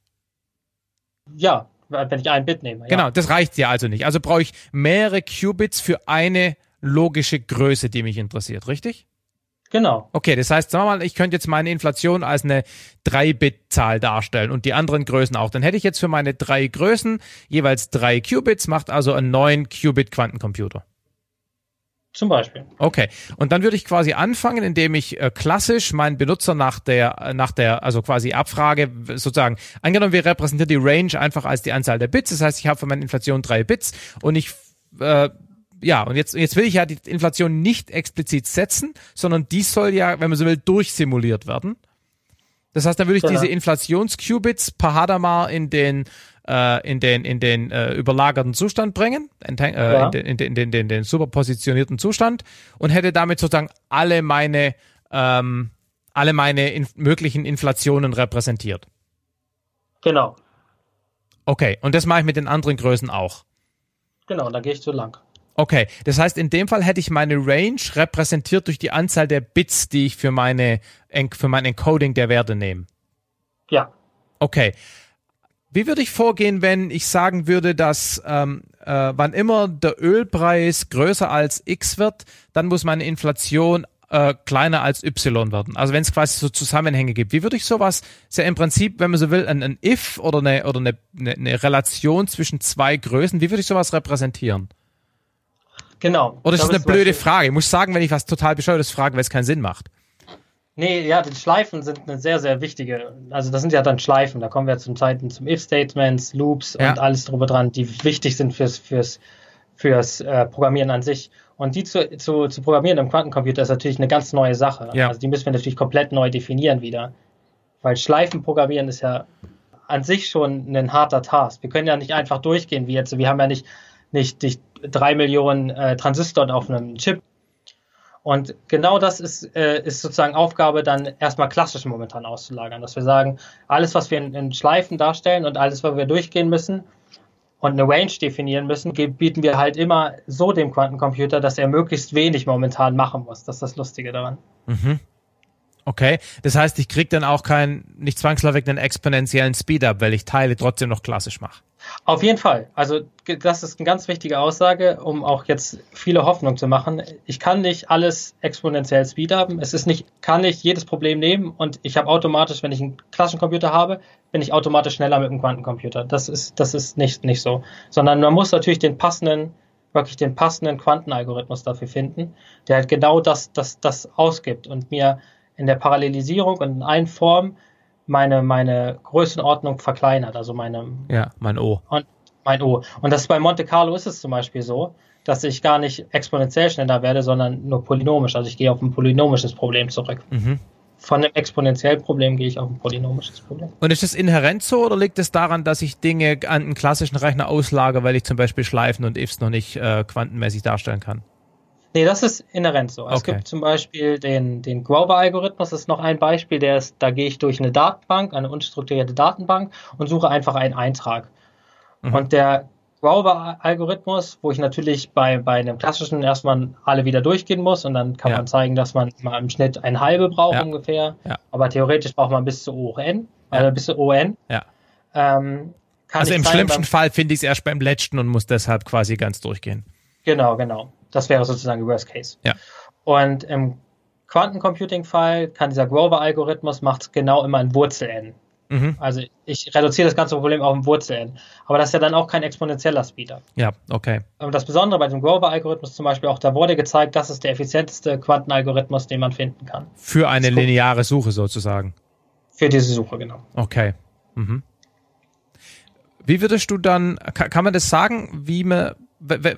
Ja, wenn ich ein Bit nehme. Ja. Genau, das reicht ja also nicht. Also brauche ich mehrere Qubits für eine logische Größe, die mich interessiert, richtig? Genau. Okay, das heißt, sagen wir mal, ich könnte jetzt meine Inflation als eine 3-Bit-Zahl darstellen und die anderen Größen auch. Dann hätte ich jetzt für meine drei Größen jeweils drei Qubits, macht also einen neuen Qubit-Quantencomputer. Zum Beispiel. Okay. Und dann würde ich quasi anfangen, indem ich äh, klassisch meinen Benutzer nach der, äh, nach der, also quasi Abfrage sozusagen, angenommen, wir repräsentieren die Range einfach als die Anzahl der Bits. Das heißt, ich habe für meine Inflation drei Bits und ich, äh, ja, und jetzt, jetzt will ich ja die Inflation nicht explizit setzen, sondern die soll ja, wenn man so will, durchsimuliert werden. Das heißt, dann würde ich genau. diese Inflationsqubits per Hadamar in den äh, in den, in den äh, überlagerten Zustand bringen, in, äh, ja. in, den, in, den, in, den, den superpositionierten Zustand und hätte damit sozusagen alle meine, ähm, alle meine in, möglichen Inflationen repräsentiert. Genau. Okay, und das mache ich mit den anderen Größen auch. Genau, da gehe ich zu lang. Okay, das heißt, in dem Fall hätte ich meine Range repräsentiert durch die Anzahl der Bits, die ich für meine für mein Encoding der Werte nehme. Ja. Okay. Wie würde ich vorgehen, wenn ich sagen würde, dass ähm, äh, wann immer der Ölpreis größer als X wird, dann muss meine Inflation äh, kleiner als Y werden. Also wenn es quasi so Zusammenhänge gibt. Wie würde ich sowas, ist ja im Prinzip, wenn man so will, ein, ein If oder eine oder eine, eine, eine Relation zwischen zwei Größen, wie würde ich sowas repräsentieren? Genau. Oder ist das eine blöde Frage? Ich muss sagen, wenn ich was total bescheuertes frage, weil es keinen Sinn macht. Nee, ja, die Schleifen sind eine sehr, sehr wichtige. Also das sind ja dann Schleifen. Da kommen wir zum Zeiten zum If-Statements, Loops ja. und alles drüber dran, die wichtig sind fürs, fürs, fürs äh, Programmieren an sich. Und die zu, zu, zu programmieren im Quantencomputer ist natürlich eine ganz neue Sache. Ja. Also die müssen wir natürlich komplett neu definieren wieder. Weil Schleifen programmieren ist ja an sich schon ein harter Task. Wir können ja nicht einfach durchgehen wie jetzt. Wir haben ja nicht, nicht, nicht drei Millionen äh, Transistoren auf einem Chip und genau das ist, äh, ist sozusagen Aufgabe, dann erstmal klassisch momentan auszulagern, dass wir sagen, alles, was wir in, in Schleifen darstellen und alles, was wir durchgehen müssen und eine Range definieren müssen, bieten wir halt immer so dem Quantencomputer, dass er möglichst wenig momentan machen muss. Das ist das Lustige daran. Mhm. Okay, das heißt, ich kriege dann auch keinen, nicht zwangsläufig einen exponentiellen Speedup, weil ich Teile trotzdem noch klassisch mache. Auf jeden Fall. Also das ist eine ganz wichtige Aussage, um auch jetzt viele Hoffnung zu machen. Ich kann nicht alles exponentiell speedupen. Es ist nicht, kann nicht jedes Problem nehmen und ich habe automatisch, wenn ich einen klassischen Computer habe, bin ich automatisch schneller mit einem Quantencomputer. Das ist, das ist nicht, nicht so. Sondern man muss natürlich den passenden, wirklich den passenden Quantenalgorithmus dafür finden, der halt genau das, das, das ausgibt und mir in der Parallelisierung und in allen Formen meine, meine Größenordnung verkleinert, also meine. Ja, mein O. Und mein O. Und das bei Monte Carlo ist es zum Beispiel so, dass ich gar nicht exponentiell schneller werde, sondern nur polynomisch. Also ich gehe auf ein polynomisches Problem zurück. Mhm. Von dem exponentiellen Problem gehe ich auf ein polynomisches Problem. Und ist das inhärent so oder liegt es daran, dass ich Dinge an einen klassischen Rechner auslage, weil ich zum Beispiel Schleifen und Ifs noch nicht äh, quantenmäßig darstellen kann? Nee, das ist inhärent so. Okay. Es gibt zum Beispiel den, den Grover-Algorithmus, das ist noch ein Beispiel, der ist, da gehe ich durch eine Datenbank, eine unstrukturierte Datenbank und suche einfach einen Eintrag. Mhm. Und der Grover-Algorithmus, wo ich natürlich bei, bei einem klassischen erstmal alle wieder durchgehen muss und dann kann ja. man zeigen, dass man mal im Schnitt ein halbe braucht ja. ungefähr. Ja. Aber theoretisch braucht man bis zu ON, also bis zu ON. Ähm, also im schlimmsten Fall finde ich es erst beim letzten und muss deshalb quasi ganz durchgehen. Genau, genau. Das wäre sozusagen Worst Case. Ja. Und im Quantencomputing-Fall kann dieser Grover-Algorithmus macht genau immer ein Wurzel-N. Mhm. Also ich reduziere das ganze Problem auf ein Wurzel-N. Aber das ist ja dann auch kein exponentieller Speeder. Ja, okay. Und das Besondere bei dem Grover-Algorithmus zum Beispiel auch, da wurde gezeigt, das ist der effizienteste Quantenalgorithmus, den man finden kann. Für eine lineare Suche sozusagen. Für diese Suche, genau. Okay. Mhm. Wie würdest du dann, kann man das sagen, wie man,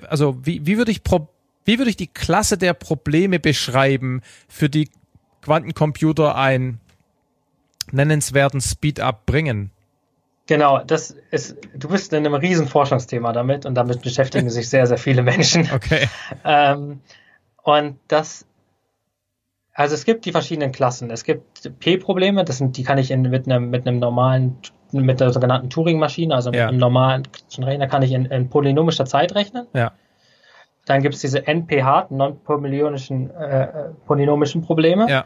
also wie, wie würde ich pro, wie würde ich die Klasse der Probleme beschreiben, für die Quantencomputer einen nennenswerten Speed-up bringen? Genau, das ist, du bist in einem riesen Forschungsthema damit und damit beschäftigen sich sehr, sehr viele Menschen. Okay. Ähm, und das, also es gibt die verschiedenen Klassen. Es gibt P-Probleme, das sind, die kann ich in, mit einem, mit einem normalen, mit der sogenannten Turing-Maschine, also ja. mit einem normalen Rechner kann ich in, in polynomischer Zeit rechnen. Ja. Dann gibt es diese NPH, non-polynomischen äh, äh, polynomischen Probleme. Ja.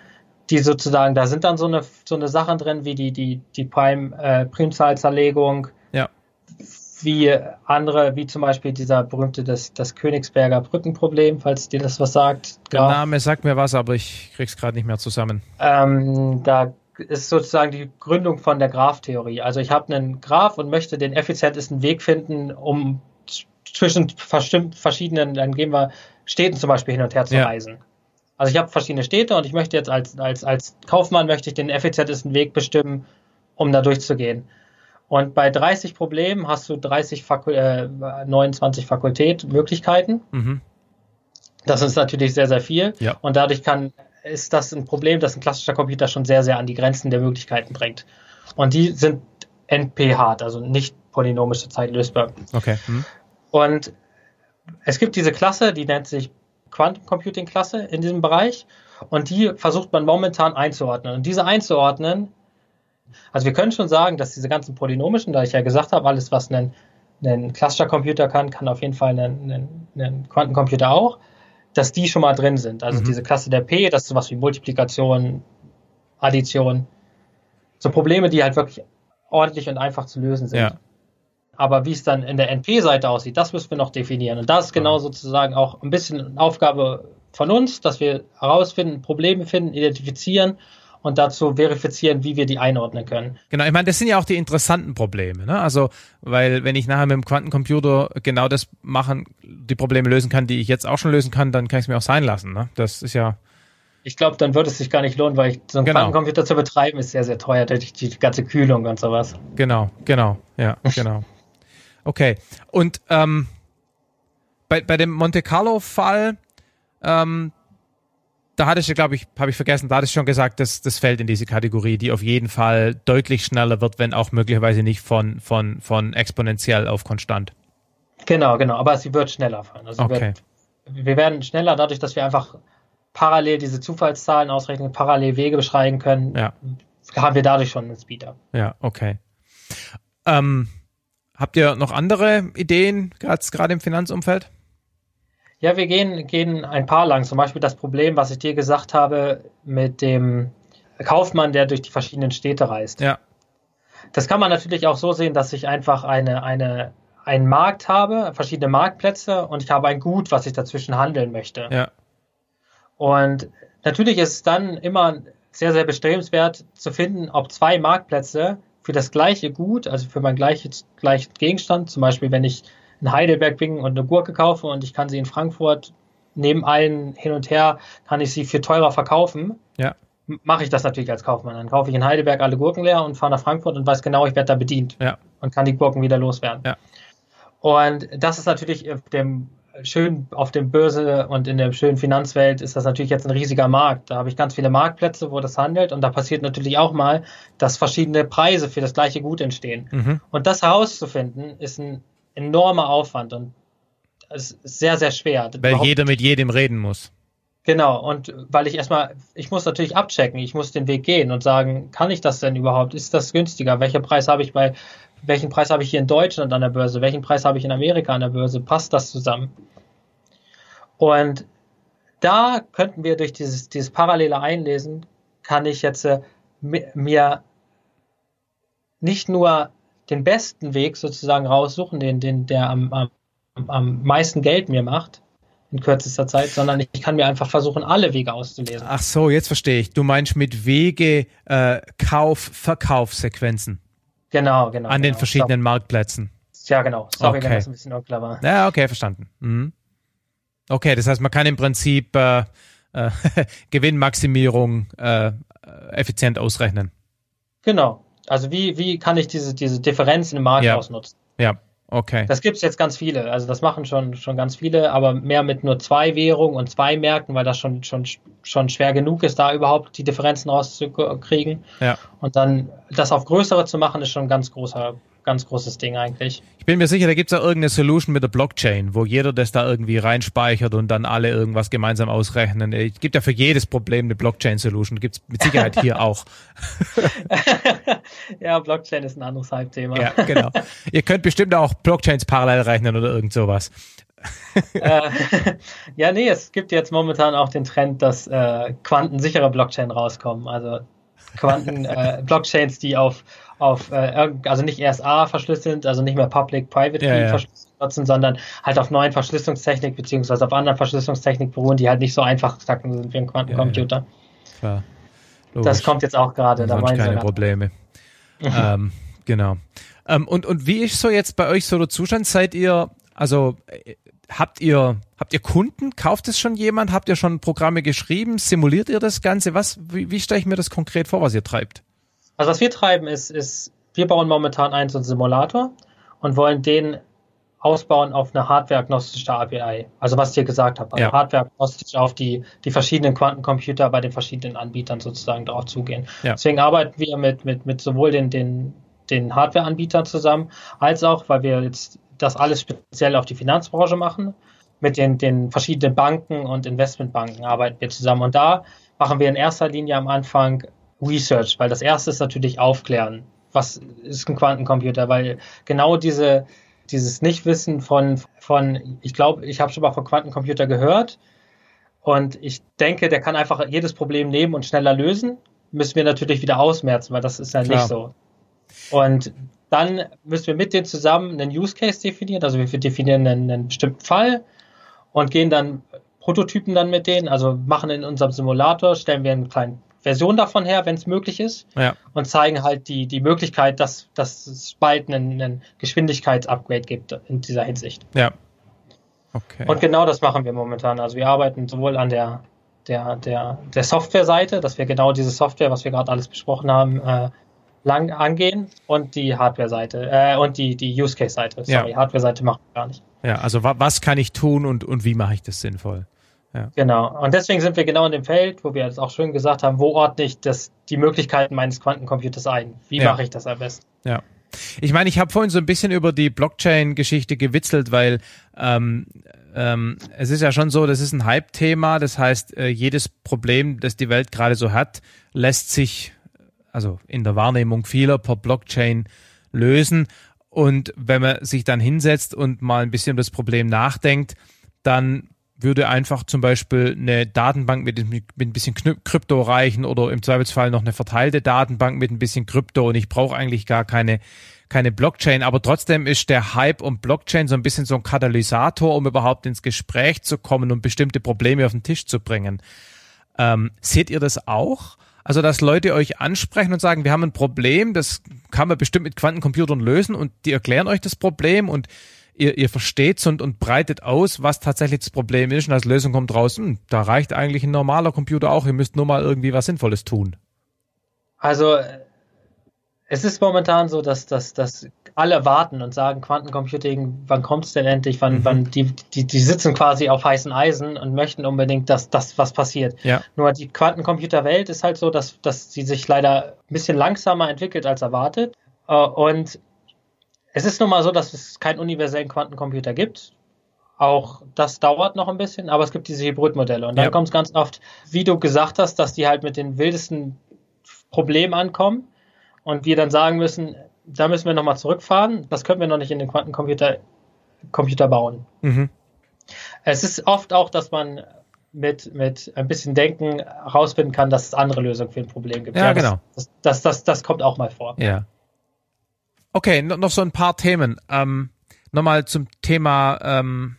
Die sozusagen, da sind dann so eine, so eine Sachen drin wie die, die, die Prime, äh, Primzahlzerlegung. Ja. Wie andere, wie zum Beispiel dieser berühmte, das, das Königsberger Brückenproblem, falls dir das was sagt. Der Graf. Name sagt mir was, aber ich krieg's gerade nicht mehr zusammen. Ähm, da ist sozusagen die Gründung von der Graph-Theorie. Also ich habe einen Graph und möchte den effizientesten Weg finden, um zwischen verschiedenen, dann gehen wir Städten zum Beispiel hin und her zu ja. reisen. Also ich habe verschiedene Städte und ich möchte jetzt als, als, als Kaufmann möchte ich den effizientesten Weg bestimmen, um da durchzugehen. Und bei 30 Problemen hast du 30 Fakul äh, 29 Fakultät-Möglichkeiten. Mhm. Das ist natürlich sehr, sehr viel. Ja. Und dadurch kann, ist das ein Problem, das ein klassischer Computer schon sehr, sehr an die Grenzen der Möglichkeiten bringt. Und die sind NP-hart, also nicht polynomische Zeit lösbar. Okay. Mhm. Und es gibt diese Klasse, die nennt sich Quantum Computing Klasse in diesem Bereich und die versucht man momentan einzuordnen. Und diese einzuordnen, also wir können schon sagen, dass diese ganzen polynomischen, da ich ja gesagt habe, alles, was ein, ein klassischer Computer kann, kann auf jeden Fall ein, ein, ein Quantencomputer auch, dass die schon mal drin sind. Also mhm. diese Klasse der P, das ist sowas wie Multiplikation, Addition, so Probleme, die halt wirklich ordentlich und einfach zu lösen sind. Ja. Aber wie es dann in der NP-Seite aussieht, das müssen wir noch definieren. Und das ist genau sozusagen auch ein bisschen Aufgabe von uns, dass wir herausfinden, Probleme finden, identifizieren und dazu verifizieren, wie wir die einordnen können. Genau, ich meine, das sind ja auch die interessanten Probleme. Ne? Also, weil wenn ich nachher mit dem Quantencomputer genau das machen, die Probleme lösen kann, die ich jetzt auch schon lösen kann, dann kann ich es mir auch sein lassen. Ne? Das ist ja. Ich glaube, dann würde es sich gar nicht lohnen, weil ich, so einen genau. Quantencomputer zu betreiben ist sehr, sehr teuer durch die ganze Kühlung und sowas. Genau, genau, ja, genau. Okay. Und ähm, bei, bei dem Monte Carlo-Fall, ähm, da hatte ich, glaube ich, habe ich vergessen, da hatte ich schon gesagt, dass das fällt in diese Kategorie, die auf jeden Fall deutlich schneller wird, wenn auch möglicherweise nicht von, von, von exponentiell auf konstant. Genau, genau, aber sie wird schneller fallen. Also okay. Wird, wir werden schneller dadurch, dass wir einfach parallel diese Zufallszahlen ausrechnen, parallel Wege beschreiben können, ja. haben wir dadurch schon einen Speeder. Ja, okay. Ähm, Habt ihr noch andere Ideen, gerade im Finanzumfeld? Ja, wir gehen, gehen ein paar lang. Zum Beispiel das Problem, was ich dir gesagt habe mit dem Kaufmann, der durch die verschiedenen Städte reist. Ja. Das kann man natürlich auch so sehen, dass ich einfach eine, eine, einen Markt habe, verschiedene Marktplätze und ich habe ein Gut, was ich dazwischen handeln möchte. Ja. Und natürlich ist es dann immer sehr, sehr bestrebenswert zu finden, ob zwei Marktplätze für das gleiche Gut, also für mein gleiches, gleichen Gegenstand, zum Beispiel wenn ich in Heidelberg bin und eine Gurke kaufe und ich kann sie in Frankfurt neben allen hin und her, kann ich sie viel teurer verkaufen. Ja. Mache ich das natürlich als Kaufmann. Dann kaufe ich in Heidelberg alle Gurken leer und fahre nach Frankfurt und weiß genau, ich werde da bedient. Ja. Und kann die Gurken wieder loswerden. Ja. Und das ist natürlich auf dem schön auf dem Börse und in der schönen Finanzwelt ist das natürlich jetzt ein riesiger Markt. Da habe ich ganz viele Marktplätze, wo das handelt und da passiert natürlich auch mal, dass verschiedene Preise für das gleiche Gut entstehen. Mhm. Und das herauszufinden ist ein enormer Aufwand und es ist sehr, sehr schwer. Weil jeder mit jedem reden muss. Genau, und weil ich erstmal, ich muss natürlich abchecken, ich muss den Weg gehen und sagen, kann ich das denn überhaupt? Ist das günstiger? Welcher Preis habe ich bei, welchen Preis habe ich hier in Deutschland an der Börse? Welchen Preis habe ich in Amerika an der Börse? Passt das zusammen? Und da könnten wir durch dieses, dieses parallele Einlesen, kann ich jetzt äh, mir nicht nur den besten Weg sozusagen raussuchen, den, den, der am, am, am meisten Geld mir macht in kürzester Zeit, sondern ich kann mir einfach versuchen, alle Wege auszulesen. Ach so, jetzt verstehe ich. Du meinst mit Wege äh, Kauf, Verkaufssequenzen. Genau, genau. An genau. den verschiedenen so. Marktplätzen. Ja, genau. Sorry, okay. wenn das ein bisschen unklar war. Ja, okay, verstanden. Mhm. Okay, das heißt, man kann im Prinzip äh, äh, Gewinnmaximierung äh, effizient ausrechnen. Genau. Also wie, wie kann ich diese, diese Differenz im Markt ja. ausnutzen? Ja, okay. Das gibt es jetzt ganz viele. Also das machen schon, schon ganz viele, aber mehr mit nur zwei Währungen und zwei Märkten, weil das schon, schon, schon schwer genug ist, da überhaupt die Differenzen rauszukriegen. Ja. Und dann das auf größere zu machen, ist schon ein ganz großer ganz großes Ding eigentlich. Ich bin mir sicher, da gibt es auch irgendeine Solution mit der Blockchain, wo jeder das da irgendwie reinspeichert und dann alle irgendwas gemeinsam ausrechnen. Es gibt ja für jedes Problem eine Blockchain-Solution. Gibt es mit Sicherheit hier auch. ja, Blockchain ist ein anderes Halbthema. Ja, genau. Ihr könnt bestimmt auch Blockchains parallel rechnen oder irgend sowas. äh, ja, nee, es gibt jetzt momentan auch den Trend, dass äh, quantensichere Blockchain rauskommen. Also Quanten äh, Blockchains, die auf auf äh, also nicht RSA verschlüsselt, also nicht mehr Public Private Key ja, ja. verschlüsselt nutzen, sondern halt auf neuen Verschlüsselungstechnik beziehungsweise auf anderen Verschlüsselungstechnik beruhen, die halt nicht so einfach knacken sind wie ein Quantencomputer. Ja, das kommt jetzt auch gerade. Da meinen keine Probleme. ähm, genau. Ähm, und und wie ist so jetzt bei euch so der Zustand? Seid ihr also habt ihr, habt ihr Kunden? Kauft es schon jemand? Habt ihr schon Programme geschrieben? Simuliert ihr das Ganze? Was, wie, wie stelle ich mir das konkret vor, was ihr treibt? Also was wir treiben ist, ist, wir bauen momentan einen so einen Simulator und wollen den ausbauen auf eine hardware-agnostische API. Also was ich dir gesagt habe, also Ja. hardware-agnostisch auf die, die verschiedenen Quantencomputer bei den verschiedenen Anbietern sozusagen drauf zugehen. Ja. Deswegen arbeiten wir mit, mit, mit sowohl den, den, den Hardware-Anbietern zusammen, als auch, weil wir jetzt das alles speziell auf die Finanzbranche machen, mit den, den verschiedenen Banken und Investmentbanken arbeiten wir zusammen. Und da machen wir in erster Linie am Anfang Research, weil das erste ist natürlich aufklären. Was ist ein Quantencomputer? Weil genau diese, dieses Nichtwissen von, von ich glaube, ich habe schon mal von Quantencomputer gehört und ich denke, der kann einfach jedes Problem nehmen und schneller lösen, müssen wir natürlich wieder ausmerzen, weil das ist ja Klar. nicht so. Und dann müssen wir mit denen zusammen einen Use Case definieren, also wir definieren einen, einen bestimmten Fall und gehen dann Prototypen dann mit denen, also machen in unserem Simulator, stellen wir eine kleine Version davon her, wenn es möglich ist Ja. und zeigen halt die, die Möglichkeit, dass, dass es bald einen, einen Geschwindigkeitsupgrade gibt in dieser Hinsicht. Ja. Okay. Und genau das machen wir momentan. Also wir arbeiten sowohl an der, der, der, der Software-Seite, dass wir genau diese Software, was wir gerade alles besprochen haben, äh, lang angehen und die Hardware-Seite äh, und die, die Use-Case-Seite. Sorry, Ja. Hardware-Seite machen wir gar nicht. ja, also wa was kann ich tun und, und wie mache ich das sinnvoll? Genau. Und deswegen sind wir genau in dem Feld, wo wir jetzt auch schön gesagt haben, wo ordne ich das, die Möglichkeiten meines Quantencomputers ein? Wie Ja. mache ich das am besten? Ja. Ich meine, ich habe vorhin so ein bisschen über die Blockchain-Geschichte gewitzelt, weil ähm, ähm, es ist ja schon so, das ist ein Hype-Thema. Das heißt, äh, jedes Problem, das die Welt gerade so hat, lässt sich, also in der Wahrnehmung vieler, per Blockchain lösen. Und wenn man sich dann hinsetzt und mal ein bisschen über das Problem nachdenkt, dann würde einfach zum Beispiel eine Datenbank mit, mit ein bisschen Krypto reichen oder im Zweifelsfall noch eine verteilte Datenbank mit ein bisschen Krypto und ich brauche eigentlich gar keine keine Blockchain, aber trotzdem ist der Hype um Blockchain so ein bisschen so ein Katalysator, um überhaupt ins Gespräch zu kommen und bestimmte Probleme auf den Tisch zu bringen. Ähm, seht ihr das auch? Also, dass Leute euch ansprechen und sagen, wir haben ein Problem, das kann man bestimmt mit Quantencomputern lösen und die erklären euch das Problem und ihr, ihr versteht's und, und breitet aus, was tatsächlich das Problem ist und als Lösung kommt raus, hm, da reicht eigentlich ein normaler Computer auch, ihr müsst nur mal irgendwie was Sinnvolles tun. Also es ist momentan so, dass, dass, dass alle warten und sagen, Quantencomputing, wann kommt es denn endlich? Wann, mhm. wann die, die, die sitzen quasi auf heißen Eisen und möchten unbedingt, dass das was passiert. Ja. Nur die Quantencomputerwelt ist halt so, dass, dass sie sich leider ein bisschen langsamer entwickelt als erwartet. Äh, und es ist nun mal so, dass es keinen universellen Quantencomputer gibt. Auch das dauert noch ein bisschen, aber es gibt diese Hybridmodelle. Und dann ja. kommt es ganz oft, wie du gesagt hast, dass die halt mit den wildesten Problemen ankommen und wir dann sagen müssen, da müssen wir nochmal zurückfahren. Das können wir noch nicht in den Quantencomputer Computer bauen. Mhm. Es ist oft auch, dass man mit, mit ein bisschen Denken herausfinden kann, dass es andere Lösungen für ein Problem gibt. Ja, ja genau. Das, das, das, das, kommt auch mal vor. Ja. Okay, noch so ein paar Themen. Ähm, Nochmal zum Thema ähm,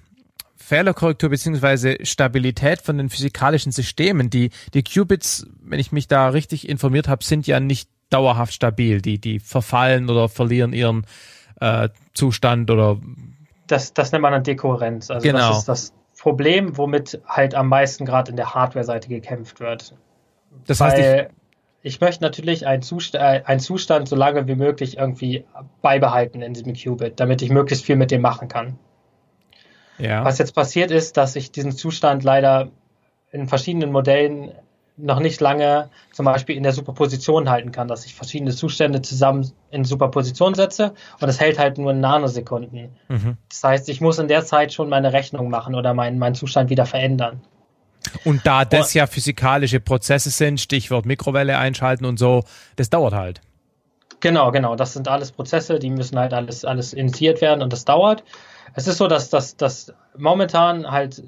Fehlerkorrektur beziehungsweise Stabilität von den physikalischen Systemen. Die, die Qubits, wenn ich mich da richtig informiert habe, sind ja nicht dauerhaft stabil. Die, die verfallen oder verlieren ihren äh, Zustand oder das, das nennt man dann Dekohärenz. Also genau. das ist das Problem, womit halt am meisten gerade in der Hardware-Seite gekämpft wird. Das heißt, Weil ich möchte natürlich einen Zustand, äh, einen Zustand so lange wie möglich irgendwie beibehalten in diesem Qubit, damit ich möglichst viel mit dem machen kann. Ja. Was jetzt passiert ist, dass ich diesen Zustand leider in verschiedenen Modellen noch nicht lange zum Beispiel in der Superposition halten kann, dass ich verschiedene Zustände zusammen in Superposition setze und es hält halt nur Nanosekunden. Mhm. Das heißt, ich muss in der Zeit schon meine Rechnung machen oder meinen, meinen Zustand wieder verändern. Und da das ja physikalische Prozesse sind, Stichwort Mikrowelle einschalten und so, das dauert halt. Genau, genau. Das sind alles Prozesse, die müssen halt alles, alles initiiert werden und das dauert. Es ist so, dass das momentan halt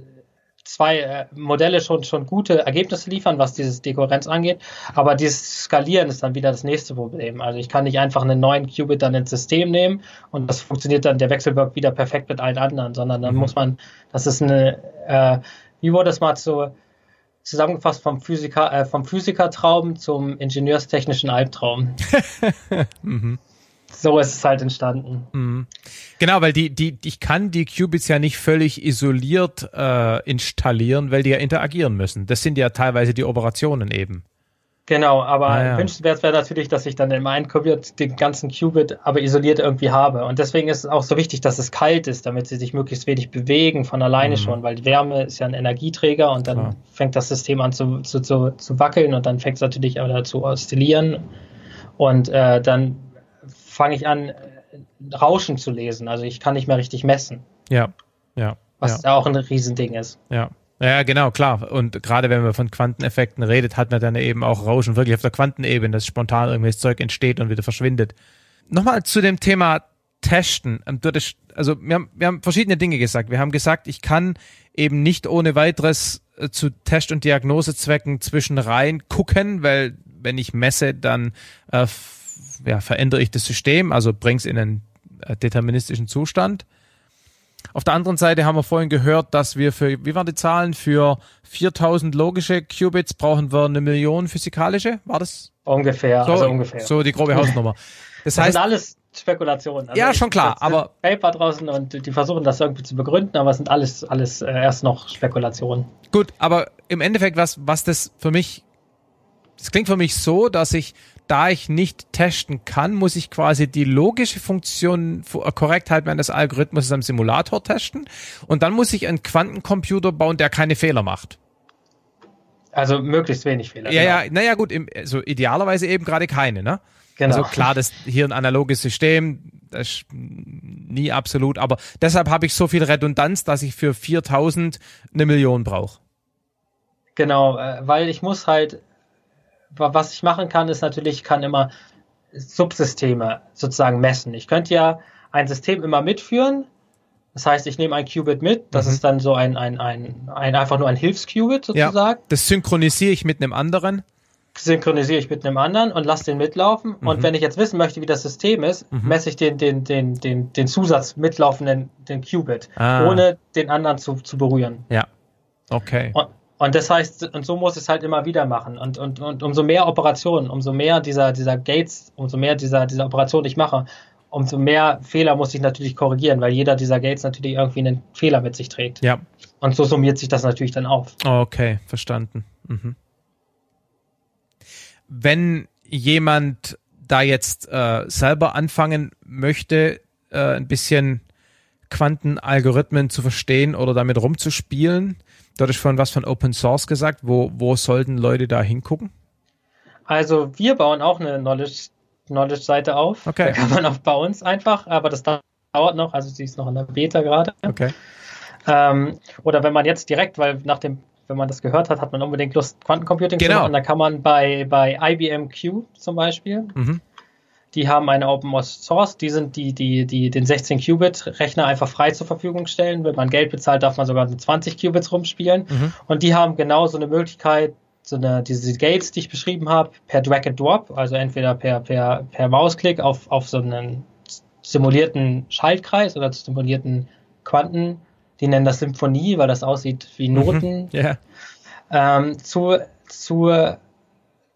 zwei äh, Modelle schon, schon gute Ergebnisse liefern, was dieses Dekorenz angeht. Aber dieses Skalieren ist dann wieder das nächste Problem. Also ich kann nicht einfach einen neuen Qubit dann ins System nehmen und das funktioniert dann, der Wechsel wirkt wieder perfekt mit allen anderen, sondern dann mhm. muss man, das ist eine, äh, wie wurde es mal so zusammengefasst vom Physiker, äh, vom Physikertraum zum ingenieurstechnischen Albtraum. mhm. So ist es halt entstanden. Mhm. Genau, weil die, die, ich kann die Qubits ja nicht völlig isoliert äh, installieren, weil die ja interagieren müssen. Das sind ja teilweise die Operationen eben. Genau, aber ah, ja. wünschenswert wäre natürlich, dass ich dann in meinem Qubit den ganzen Qubit aber isoliert irgendwie habe. Und deswegen ist es auch so wichtig, dass es kalt ist, damit sie sich möglichst wenig bewegen von alleine mhm. schon, weil die Wärme ist ja ein Energieträger und dann Klar. fängt das System an zu, zu, zu, zu wackeln und dann fängt es natürlich auch zu oszillieren. Und äh, dann fange ich an, Rauschen zu lesen. Also ich kann nicht mehr richtig messen. Ja, ja. Was ja auch ein Riesending ist. Ja. Ja, genau, klar. Und gerade wenn man von Quanteneffekten redet, hat man dann eben auch Rauschen wirklich auf der Quantenebene, dass spontan irgendwelches Zeug entsteht und wieder verschwindet. Nochmal zu dem Thema Testen. Ähm, also wir haben, wir haben verschiedene Dinge gesagt. Wir haben gesagt, ich kann eben nicht ohne weiteres äh, zu Test- und Diagnosezwecken zwischen rein gucken, weil wenn ich messe, dann äh, ja, verändere ich das System, also bringe es in einen äh, deterministischen Zustand. Auf der anderen Seite haben wir vorhin gehört, dass wir für, wie waren die Zahlen, für 4000 logische Qubits brauchen wir eine Million physikalische, war das? Ungefähr, so, also ungefähr. So die grobe Hausnummer. Das, das heißt, sind alles Spekulationen. Also ja, schon klar, aber Paper draußen und die versuchen das irgendwie zu begründen, aber es sind alles alles äh, erst noch Spekulationen. Gut, aber im Endeffekt was was das für mich das klingt für mich so, dass ich da ich nicht testen kann, muss ich quasi die logische Funktion, äh, Korrektheit meines Algorithmus am Simulator testen und dann muss ich einen Quantencomputer bauen, der keine Fehler macht. Also möglichst wenig Fehler. Ja, genau. ja, naja gut, im, also idealerweise eben gerade keine, ne? Genau. Also klar, das hier ein analoges System, das ist nie absolut, aber deshalb habe ich so viel Redundanz, dass ich für 4000 eine Million brauche. Genau, äh, weil ich muss halt was ich machen kann, ist natürlich, ich kann immer Subsysteme sozusagen messen. Ich könnte ja ein System immer mitführen. Das heißt, ich nehme ein Qubit mit, das mhm. ist dann so ein, ein, ein, ein einfach nur ein Hilfsqubit sozusagen. Ja, das synchronisiere ich mit einem anderen. Synchronisiere ich mit einem anderen und lasse den mitlaufen. Mhm. Und wenn ich jetzt wissen möchte, wie das System ist, mhm. messe ich den, den, den, den, den Zusatz mitlaufenden, den Qubit, ah. ohne den anderen zu, zu berühren. Ja. Okay. Und, und das heißt, und so muss es halt immer wieder machen. Und, und, und umso mehr Operationen, umso mehr dieser, dieser Gates, umso mehr dieser, dieser Operation ich mache, umso mehr Fehler muss ich natürlich korrigieren, weil jeder dieser Gates natürlich irgendwie einen Fehler mit sich trägt. Ja. Und so summiert sich das natürlich dann auf. Okay, verstanden. Mhm. Wenn jemand da jetzt äh, selber anfangen möchte, äh, ein bisschen Quantenalgorithmen zu verstehen oder damit rumzuspielen, Du hattest vorhin was von Open Source gesagt. Wo, wo sollten Leute da hingucken? Also wir bauen auch eine Knowledge, Knowledge Seite auf. Okay. Da kann man auch bei uns einfach, aber das dauert noch, also sie ist noch in der Beta gerade. Okay. Ähm, oder wenn man jetzt direkt, weil nach dem, wenn man das gehört hat, hat man unbedingt Lust, Quantencomputing genau. zu machen, da kann man bei, bei IBM Q zum Beispiel, mhm. Die haben eine Open Source, die sind die, die, die den 16 Qubit Rechner einfach frei zur Verfügung stellen. Wenn man Geld bezahlt, darf man sogar mit 20 Qubits rumspielen. Mhm. Und die haben genau so eine Möglichkeit, so eine, diese Gates, die ich beschrieben habe, per Drag and Drop, also entweder per, per, per Mausklick auf, auf so einen simulierten Schaltkreis oder simulierten Quanten, die nennen das Symphonie, weil das aussieht wie mhm. Noten, mhm. yeah. ähm, zu, zu,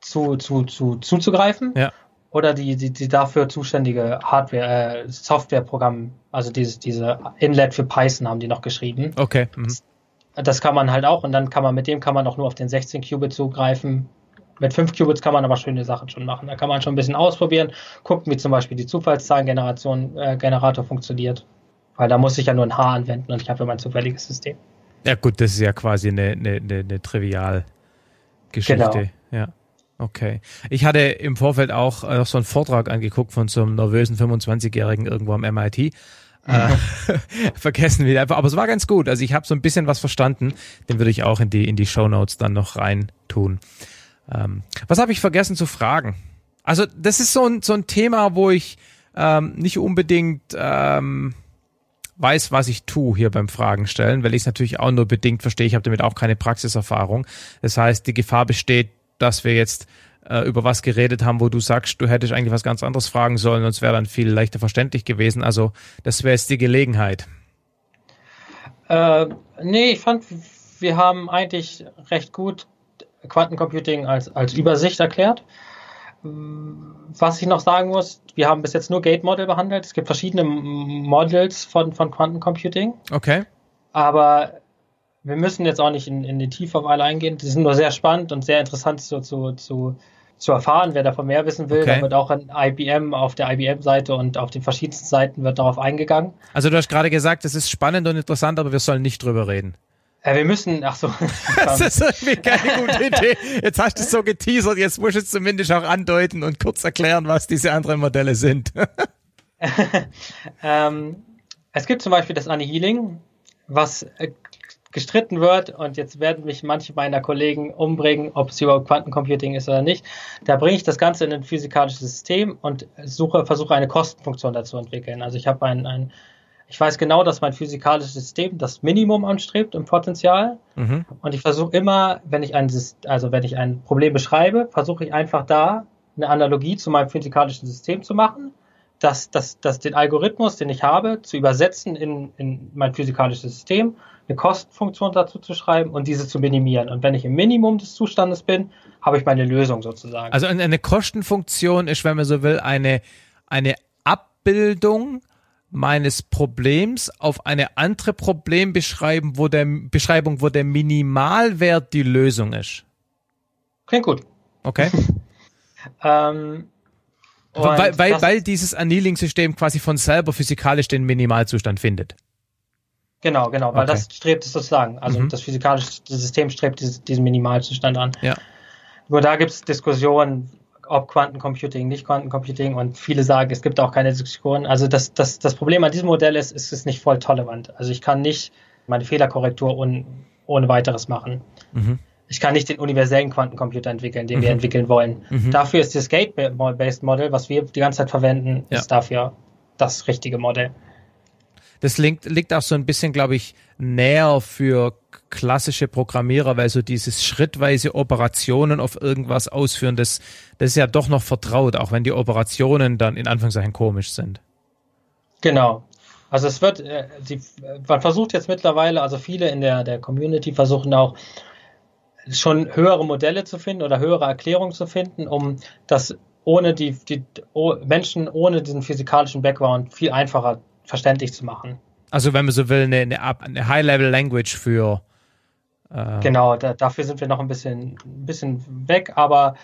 zu, zu, zu, zuzugreifen. Ja oder die, die, die dafür zuständige Hardware, äh, Softwareprogramm, also dieses, diese Inlet für Python haben die noch geschrieben. Okay. Mhm. Das kann man halt auch und dann kann man mit dem kann man auch nur auf den 16 Qubit zugreifen. Mit 5 Qubits kann man aber schöne Sachen schon machen. Da kann man schon ein bisschen ausprobieren, gucken, wie zum Beispiel die Zufallszahlengeneration äh, Generator funktioniert. Weil da muss ich ja nur ein H anwenden und ich habe ja mein zufälliges System. Ja gut, das ist ja quasi eine, eine, eine, eine Trivialgeschichte. Genau. Ja. Okay. Ich hatte im Vorfeld auch äh, noch so einen Vortrag angeguckt von so einem nervösen 25-Jährigen irgendwo am MIT. Äh, vergessen wieder einfach, aber es war ganz gut. Also ich habe so ein bisschen was verstanden. Den würde ich auch in die in die Show Notes dann noch rein tun. Ähm, was habe ich vergessen zu fragen? Also das ist so ein so ein Thema, wo ich ähm, nicht unbedingt ähm, weiß, was ich tue hier beim Fragen stellen, weil ich es natürlich auch nur bedingt verstehe. Ich habe damit auch keine Praxiserfahrung. Das heißt, die Gefahr besteht, dass wir jetzt äh, über was geredet haben, wo du sagst, du hättest eigentlich was ganz anderes fragen sollen und es wäre dann viel leichter verständlich gewesen. Also das wäre jetzt die Gelegenheit. Äh, nee, ich fand, wir haben eigentlich recht gut Quantencomputing als, als Übersicht erklärt. Was ich noch sagen muss, wir haben bis jetzt nur Gate-Model behandelt. Es gibt verschiedene Models von, von Quantencomputing. Okay. Aber wir müssen jetzt auch nicht in, in die Tiefe auf alle eingehen. Die sind nur sehr spannend und sehr interessant zu, zu, zu, zu erfahren. Wer davon mehr wissen will, okay. da wird auch an IBM auf der IBM-Seite und auf den verschiedensten Seiten wird darauf eingegangen. Also du hast gerade gesagt, es ist spannend und interessant, aber wir sollen nicht drüber reden. Ja, wir müssen, ach so. das ist irgendwie keine gute Idee. Jetzt hast du es so geteasert, jetzt musst du es zumindest auch andeuten und kurz erklären, was diese anderen Modelle sind. ähm, es gibt zum Beispiel das Annihiling, was äh, gestritten wird und jetzt werden mich manche meiner Kollegen umbringen, ob es überhaupt Quantencomputing ist oder nicht. Da bringe ich das Ganze in ein physikalisches System und suche, versuche eine Kostenfunktion dazu entwickeln. Also ich habe ein, ein ich weiß genau, dass mein physikalisches System das Minimum anstrebt im Potenzial. Mhm. Und ich versuche immer, wenn ich ein, also wenn ich ein Problem beschreibe, versuche ich einfach da eine Analogie zu meinem physikalischen System zu machen, dass, dass, dass den Algorithmus, den ich habe, zu übersetzen in, in mein physikalisches System eine Kostenfunktion dazu zu schreiben und diese zu minimieren. Und wenn ich im Minimum des Zustandes bin, habe ich meine Lösung sozusagen. Also eine Kostenfunktion ist, wenn man so will, eine, eine Abbildung meines Problems auf eine andere Problembeschreibung, wo der Beschreibung, wo der Minimalwert die Lösung ist. Klingt gut. Okay. ähm, weil, weil, weil dieses Annealing-System quasi von selber physikalisch den Minimalzustand findet. Genau, genau, weil okay. das strebt es sozusagen. Also mhm. das physikalische System strebt diesen Minimalzustand an. Ja. Nur da gibt es Diskussionen, ob Quantencomputing, nicht Quantencomputing und viele sagen, es gibt auch keine Diskussionen. Also das, das, das Problem an diesem Modell ist, es ist nicht voll tolerant. Also ich kann nicht meine Fehlerkorrektur un, ohne weiteres machen. Mhm. Ich kann nicht den universellen Quantencomputer entwickeln, den mhm. wir entwickeln wollen. Mhm. Dafür ist das Gate-Based Model, was wir die ganze Zeit verwenden, ja. ist dafür das richtige Modell. Das liegt, liegt auch so ein bisschen, glaube ich, näher für klassische Programmierer, weil so dieses schrittweise Operationen auf irgendwas ausführen, das, das ist ja doch noch vertraut, auch wenn die Operationen dann in Anführungszeichen komisch sind. Genau. Also es wird, äh, die, man versucht jetzt mittlerweile, also viele in der, der Community versuchen auch schon höhere Modelle zu finden oder höhere Erklärungen zu finden, um das ohne die, die Menschen ohne diesen physikalischen Background viel einfacher verständlich zu machen. Also wenn man so will, eine, eine, High-Level-Language für äh Genau, da, dafür sind wir noch ein bisschen, ein bisschen weg, aber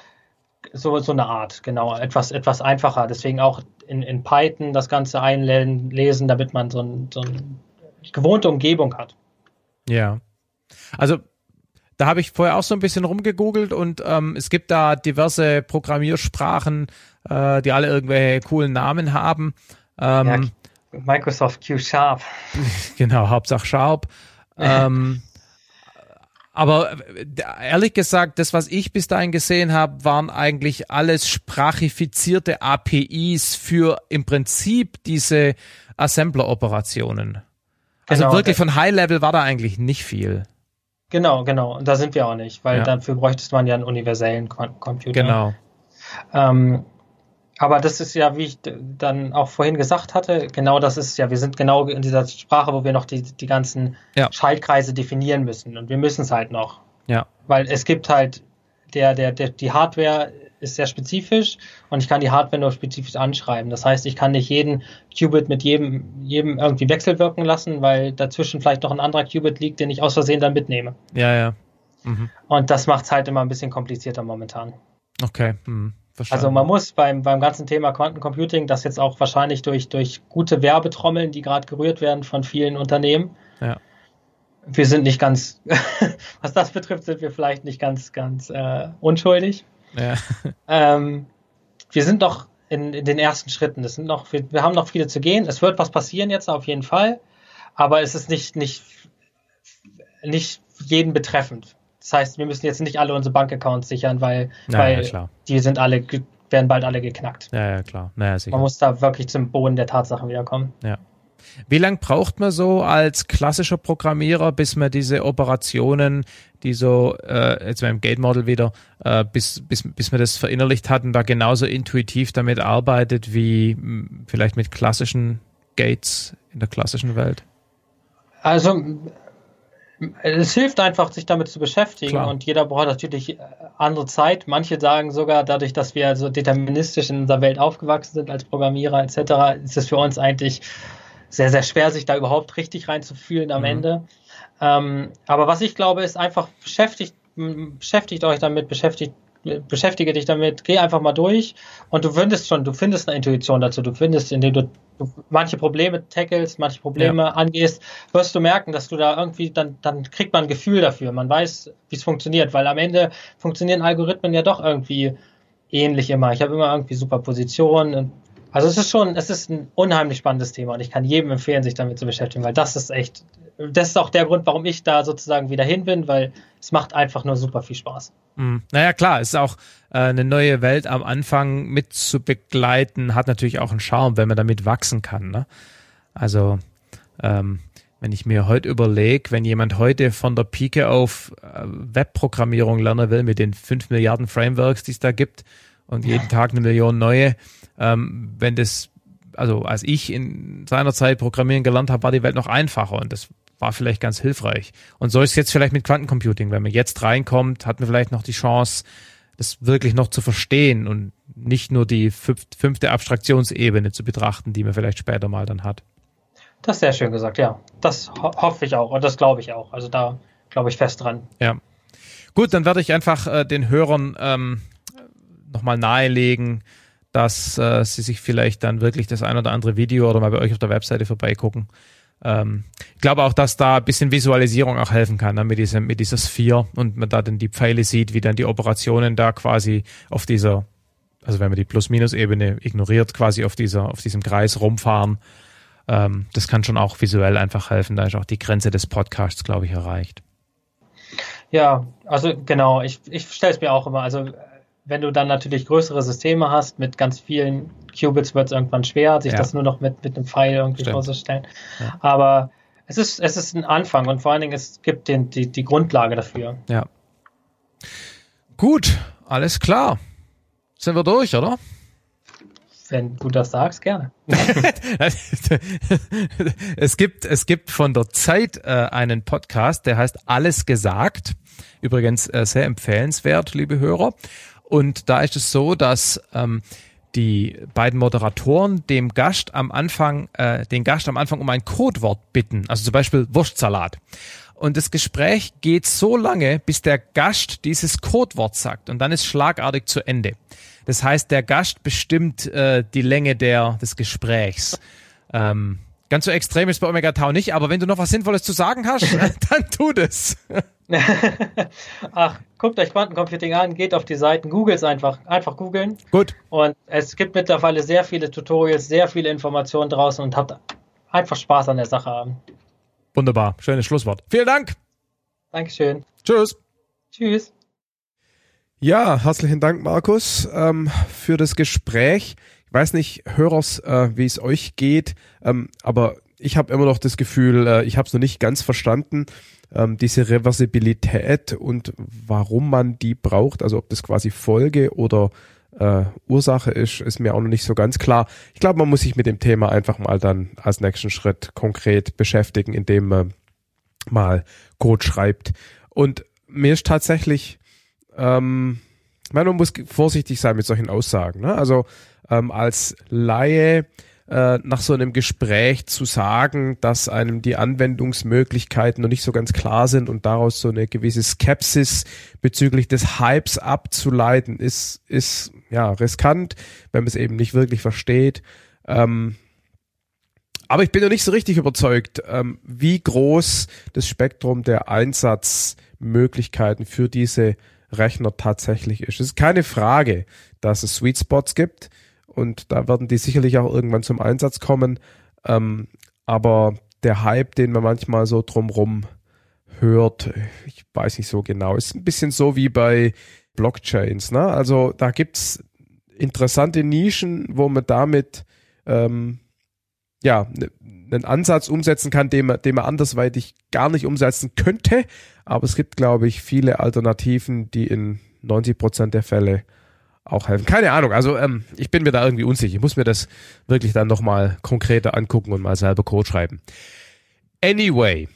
so, so eine Art, genau, etwas, etwas einfacher. Deswegen auch in, in Python das Ganze einlesen, damit man so, ein, so eine gewohnte Umgebung hat. Ja. Also da habe ich vorher auch so ein bisschen rumgegoogelt und ähm, es gibt da diverse Programmiersprachen, äh, die alle irgendwelche coolen Namen haben. Ähm, ja, Microsoft Q Sharp. Genau, Hauptsache Sharp. ähm, aber ehrlich gesagt, das, was ich bis dahin gesehen habe, waren eigentlich alles sprachifizierte APIs für im Prinzip diese Assembler-Operationen. Also genau, wirklich von High Level war da eigentlich nicht viel. Genau, genau. Und da sind wir auch nicht, weil ja. dafür bräuchte man ja einen universellen Computer. Genau. Ähm, aber das ist ja, wie ich dann auch vorhin gesagt hatte, genau das ist ja, wir sind genau in dieser Sprache, wo wir noch die, die ganzen ja. Schaltkreise definieren müssen. Und wir müssen es halt noch. Ja. Weil es gibt halt, der, der, der, die Hardware ist sehr spezifisch und ich kann die Hardware nur spezifisch anschreiben. Das heißt, ich kann nicht jeden Qubit mit jedem, jedem irgendwie wechselwirken lassen, weil dazwischen vielleicht noch ein anderer Qubit liegt, den ich aus Versehen dann mitnehme. Ja, ja. Mhm. Und das macht es halt immer ein bisschen komplizierter momentan. Okay. Mhm. Also man muss beim, beim ganzen Thema Quantencomputing, das jetzt auch wahrscheinlich durch, durch gute Werbetrommeln, die gerade gerührt werden von vielen Unternehmen, ja. wir sind nicht ganz, was das betrifft, sind wir vielleicht nicht ganz, ganz äh, unschuldig. Ja. Ähm, wir sind noch in, in, den ersten Schritten. Das sind noch, wir, wir haben noch viele zu gehen. Es wird was passieren jetzt auf jeden Fall, aber es ist nicht, nicht, nicht jeden betreffend. Das heißt, wir müssen jetzt nicht alle unsere Bankaccounts sichern, weil, naja, weil klar. die sind alle, werden bald alle geknackt. Ja, ja, klar. Naja, sicher. Man muss da wirklich zum Boden der Tatsachen wiederkommen. Ja. Wie lange braucht man so als klassischer Programmierer, bis man diese Operationen, die so, äh, jetzt beim Gate Model wieder, äh, bis, bis, bis man das verinnerlicht hat und da genauso intuitiv damit arbeitet wie mh, vielleicht mit klassischen Gates in der klassischen Welt? Also es hilft einfach, sich damit zu beschäftigen Klar. und jeder braucht natürlich äh, andere Zeit. Manche sagen sogar, dadurch, dass wir so deterministisch in unserer Welt aufgewachsen sind als Programmierer etc., ist es für uns eigentlich sehr, sehr schwer, sich da überhaupt richtig reinzufühlen am mhm. Ende. Ähm, aber was ich glaube, ist einfach beschäftigt, beschäftigt euch damit, beschäftigt beschäftige dich damit, geh einfach mal durch und du findest schon, du findest eine Intuition dazu, du findest, indem du, du manche Probleme tackelst, manche Probleme ja. angehst, wirst du merken, dass du da irgendwie, dann, dann kriegt man ein Gefühl dafür, man weiß, wie es funktioniert, weil am Ende funktionieren Algorithmen ja doch irgendwie ähnlich immer. Ich habe immer irgendwie Superpositionen. Also es ist schon, es ist ein unheimlich spannendes Thema und ich kann jedem empfehlen, sich damit zu beschäftigen, weil das ist echt das ist auch der Grund, warum ich da sozusagen wieder hin bin, weil es macht einfach nur super viel Spaß. Mhm. Naja, klar, es ist auch äh, eine neue Welt am Anfang mit zu begleiten, hat natürlich auch einen Charme, wenn man damit wachsen kann. Ne? Also, ähm, wenn ich mir heute überlege, wenn jemand heute von der Pike auf äh, Webprogrammierung lernen will mit den fünf Milliarden Frameworks, die es da gibt und jeden ja. Tag eine Million neue, ähm, wenn das also als ich in seiner Zeit Programmieren gelernt habe, war die Welt noch einfacher und das war vielleicht ganz hilfreich. Und so ist es jetzt vielleicht mit Quantencomputing. Wenn man jetzt reinkommt, hat man vielleicht noch die Chance, das wirklich noch zu verstehen und nicht nur die fünfte Abstraktionsebene zu betrachten, die man vielleicht später mal dann hat. Das ist sehr schön gesagt, ja. Das ho hoffe ich auch und das glaube ich auch. Also da glaube ich fest dran. Ja. Gut, dann werde ich einfach äh, den Hörern ähm, nochmal nahelegen, dass äh, sie sich vielleicht dann wirklich das ein oder andere Video oder mal bei euch auf der Webseite vorbeigucken ähm, ich glaube auch, dass da ein bisschen Visualisierung auch helfen kann, ne, mit, diesem, mit dieser Sphere und man da dann die Pfeile sieht, wie dann die Operationen da quasi auf dieser, also wenn man die Plus-Minus-Ebene ignoriert, quasi auf dieser, auf diesem Kreis rumfahren. Ähm, das kann schon auch visuell einfach helfen. Da ist auch die Grenze des Podcasts, glaube ich, erreicht. Ja, also genau, ich, ich stelle es mir auch immer, also wenn du dann natürlich größere Systeme hast mit ganz vielen Qubits, wird es irgendwann schwer, sich ja. das nur noch mit, mit einem Pfeil irgendwie Stimmt. vorzustellen. Ja. Aber es ist, es ist ein Anfang und vor allen Dingen, es gibt den, die, die Grundlage dafür. Ja. Gut, alles klar. Sind wir durch, oder? Wenn du das sagst, gerne. es gibt, es gibt von der Zeit äh, einen Podcast, der heißt Alles gesagt. Übrigens äh, sehr empfehlenswert, liebe Hörer. Und da ist es so, dass ähm, die beiden Moderatoren dem Gast am Anfang, äh, den Gast am Anfang um ein Codewort bitten, also zum Beispiel Wurstsalat. Und das Gespräch geht so lange, bis der Gast dieses Codewort sagt und dann ist schlagartig zu Ende. Das heißt, der Gast bestimmt äh, die Länge der, des Gesprächs. Ähm, ganz so extrem ist bei Omega Tau nicht, aber wenn du noch was Sinnvolles zu sagen hast, dann tu das. Ach, guckt euch Quantencomputing an, geht auf die Seiten, googelt es einfach, einfach googeln. Gut. Und es gibt mittlerweile sehr viele Tutorials, sehr viele Informationen draußen und habt einfach Spaß an der Sache haben. Wunderbar, schönes Schlusswort. Vielen Dank. Dankeschön. Tschüss. Tschüss. Ja, herzlichen Dank, Markus, ähm, für das Gespräch. Ich weiß nicht, Hörers, äh, wie es euch geht, ähm, aber ich habe immer noch das Gefühl, äh, ich habe es noch nicht ganz verstanden ähm, diese Reversibilität und warum man die braucht, also ob das quasi Folge oder äh, Ursache ist, ist mir auch noch nicht so ganz klar. Ich glaube, man muss sich mit dem Thema einfach mal dann als nächsten Schritt konkret beschäftigen, indem man mal Code schreibt. Und mir ist tatsächlich, ähm, man muss vorsichtig sein mit solchen Aussagen. Ne? Also ähm, als Laie äh, nach so einem Gespräch zu sagen, dass einem die Anwendungsmöglichkeiten noch nicht so ganz klar sind und daraus so eine gewisse Skepsis bezüglich des Hypes abzuleiten, ist, ist ja riskant, wenn man es eben nicht wirklich versteht. Ähm, aber ich bin noch nicht so richtig überzeugt, ähm, wie groß das Spektrum der Einsatzmöglichkeiten für diese Rechner tatsächlich ist. Es ist keine Frage, dass es Sweet Spots gibt und da werden die sicherlich auch irgendwann zum Einsatz kommen. Ähm, aber der Hype, den man manchmal so drumrum hört, ich weiß nicht so genau, ist ein bisschen so wie bei Blockchains. Ne? Also da gibt's interessante Nischen, wo man damit ähm, ja einen Ansatz umsetzen kann, den man, den man andersweitig gar nicht umsetzen könnte. Aber es gibt, glaube ich, viele Alternativen, die in 90 Prozent der Fälle auch helfen. Keine Ahnung, also ähm, ich bin mir da irgendwie unsicher. Ich muss mir das wirklich dann nochmal konkreter angucken und mal selber Code schreiben. Anyway,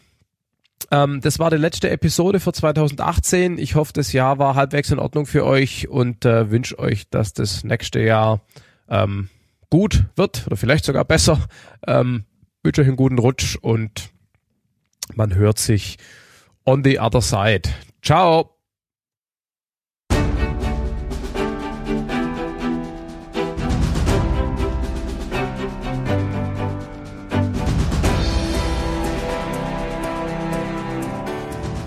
ähm, das war die letzte Episode für 2018. Ich hoffe, das Jahr war halbwegs in Ordnung für euch und äh, wünsche euch, dass das nächste Jahr ähm, gut wird oder vielleicht sogar besser. Ähm, wünsche euch einen guten Rutsch und man hört sich on the other side. Ciao!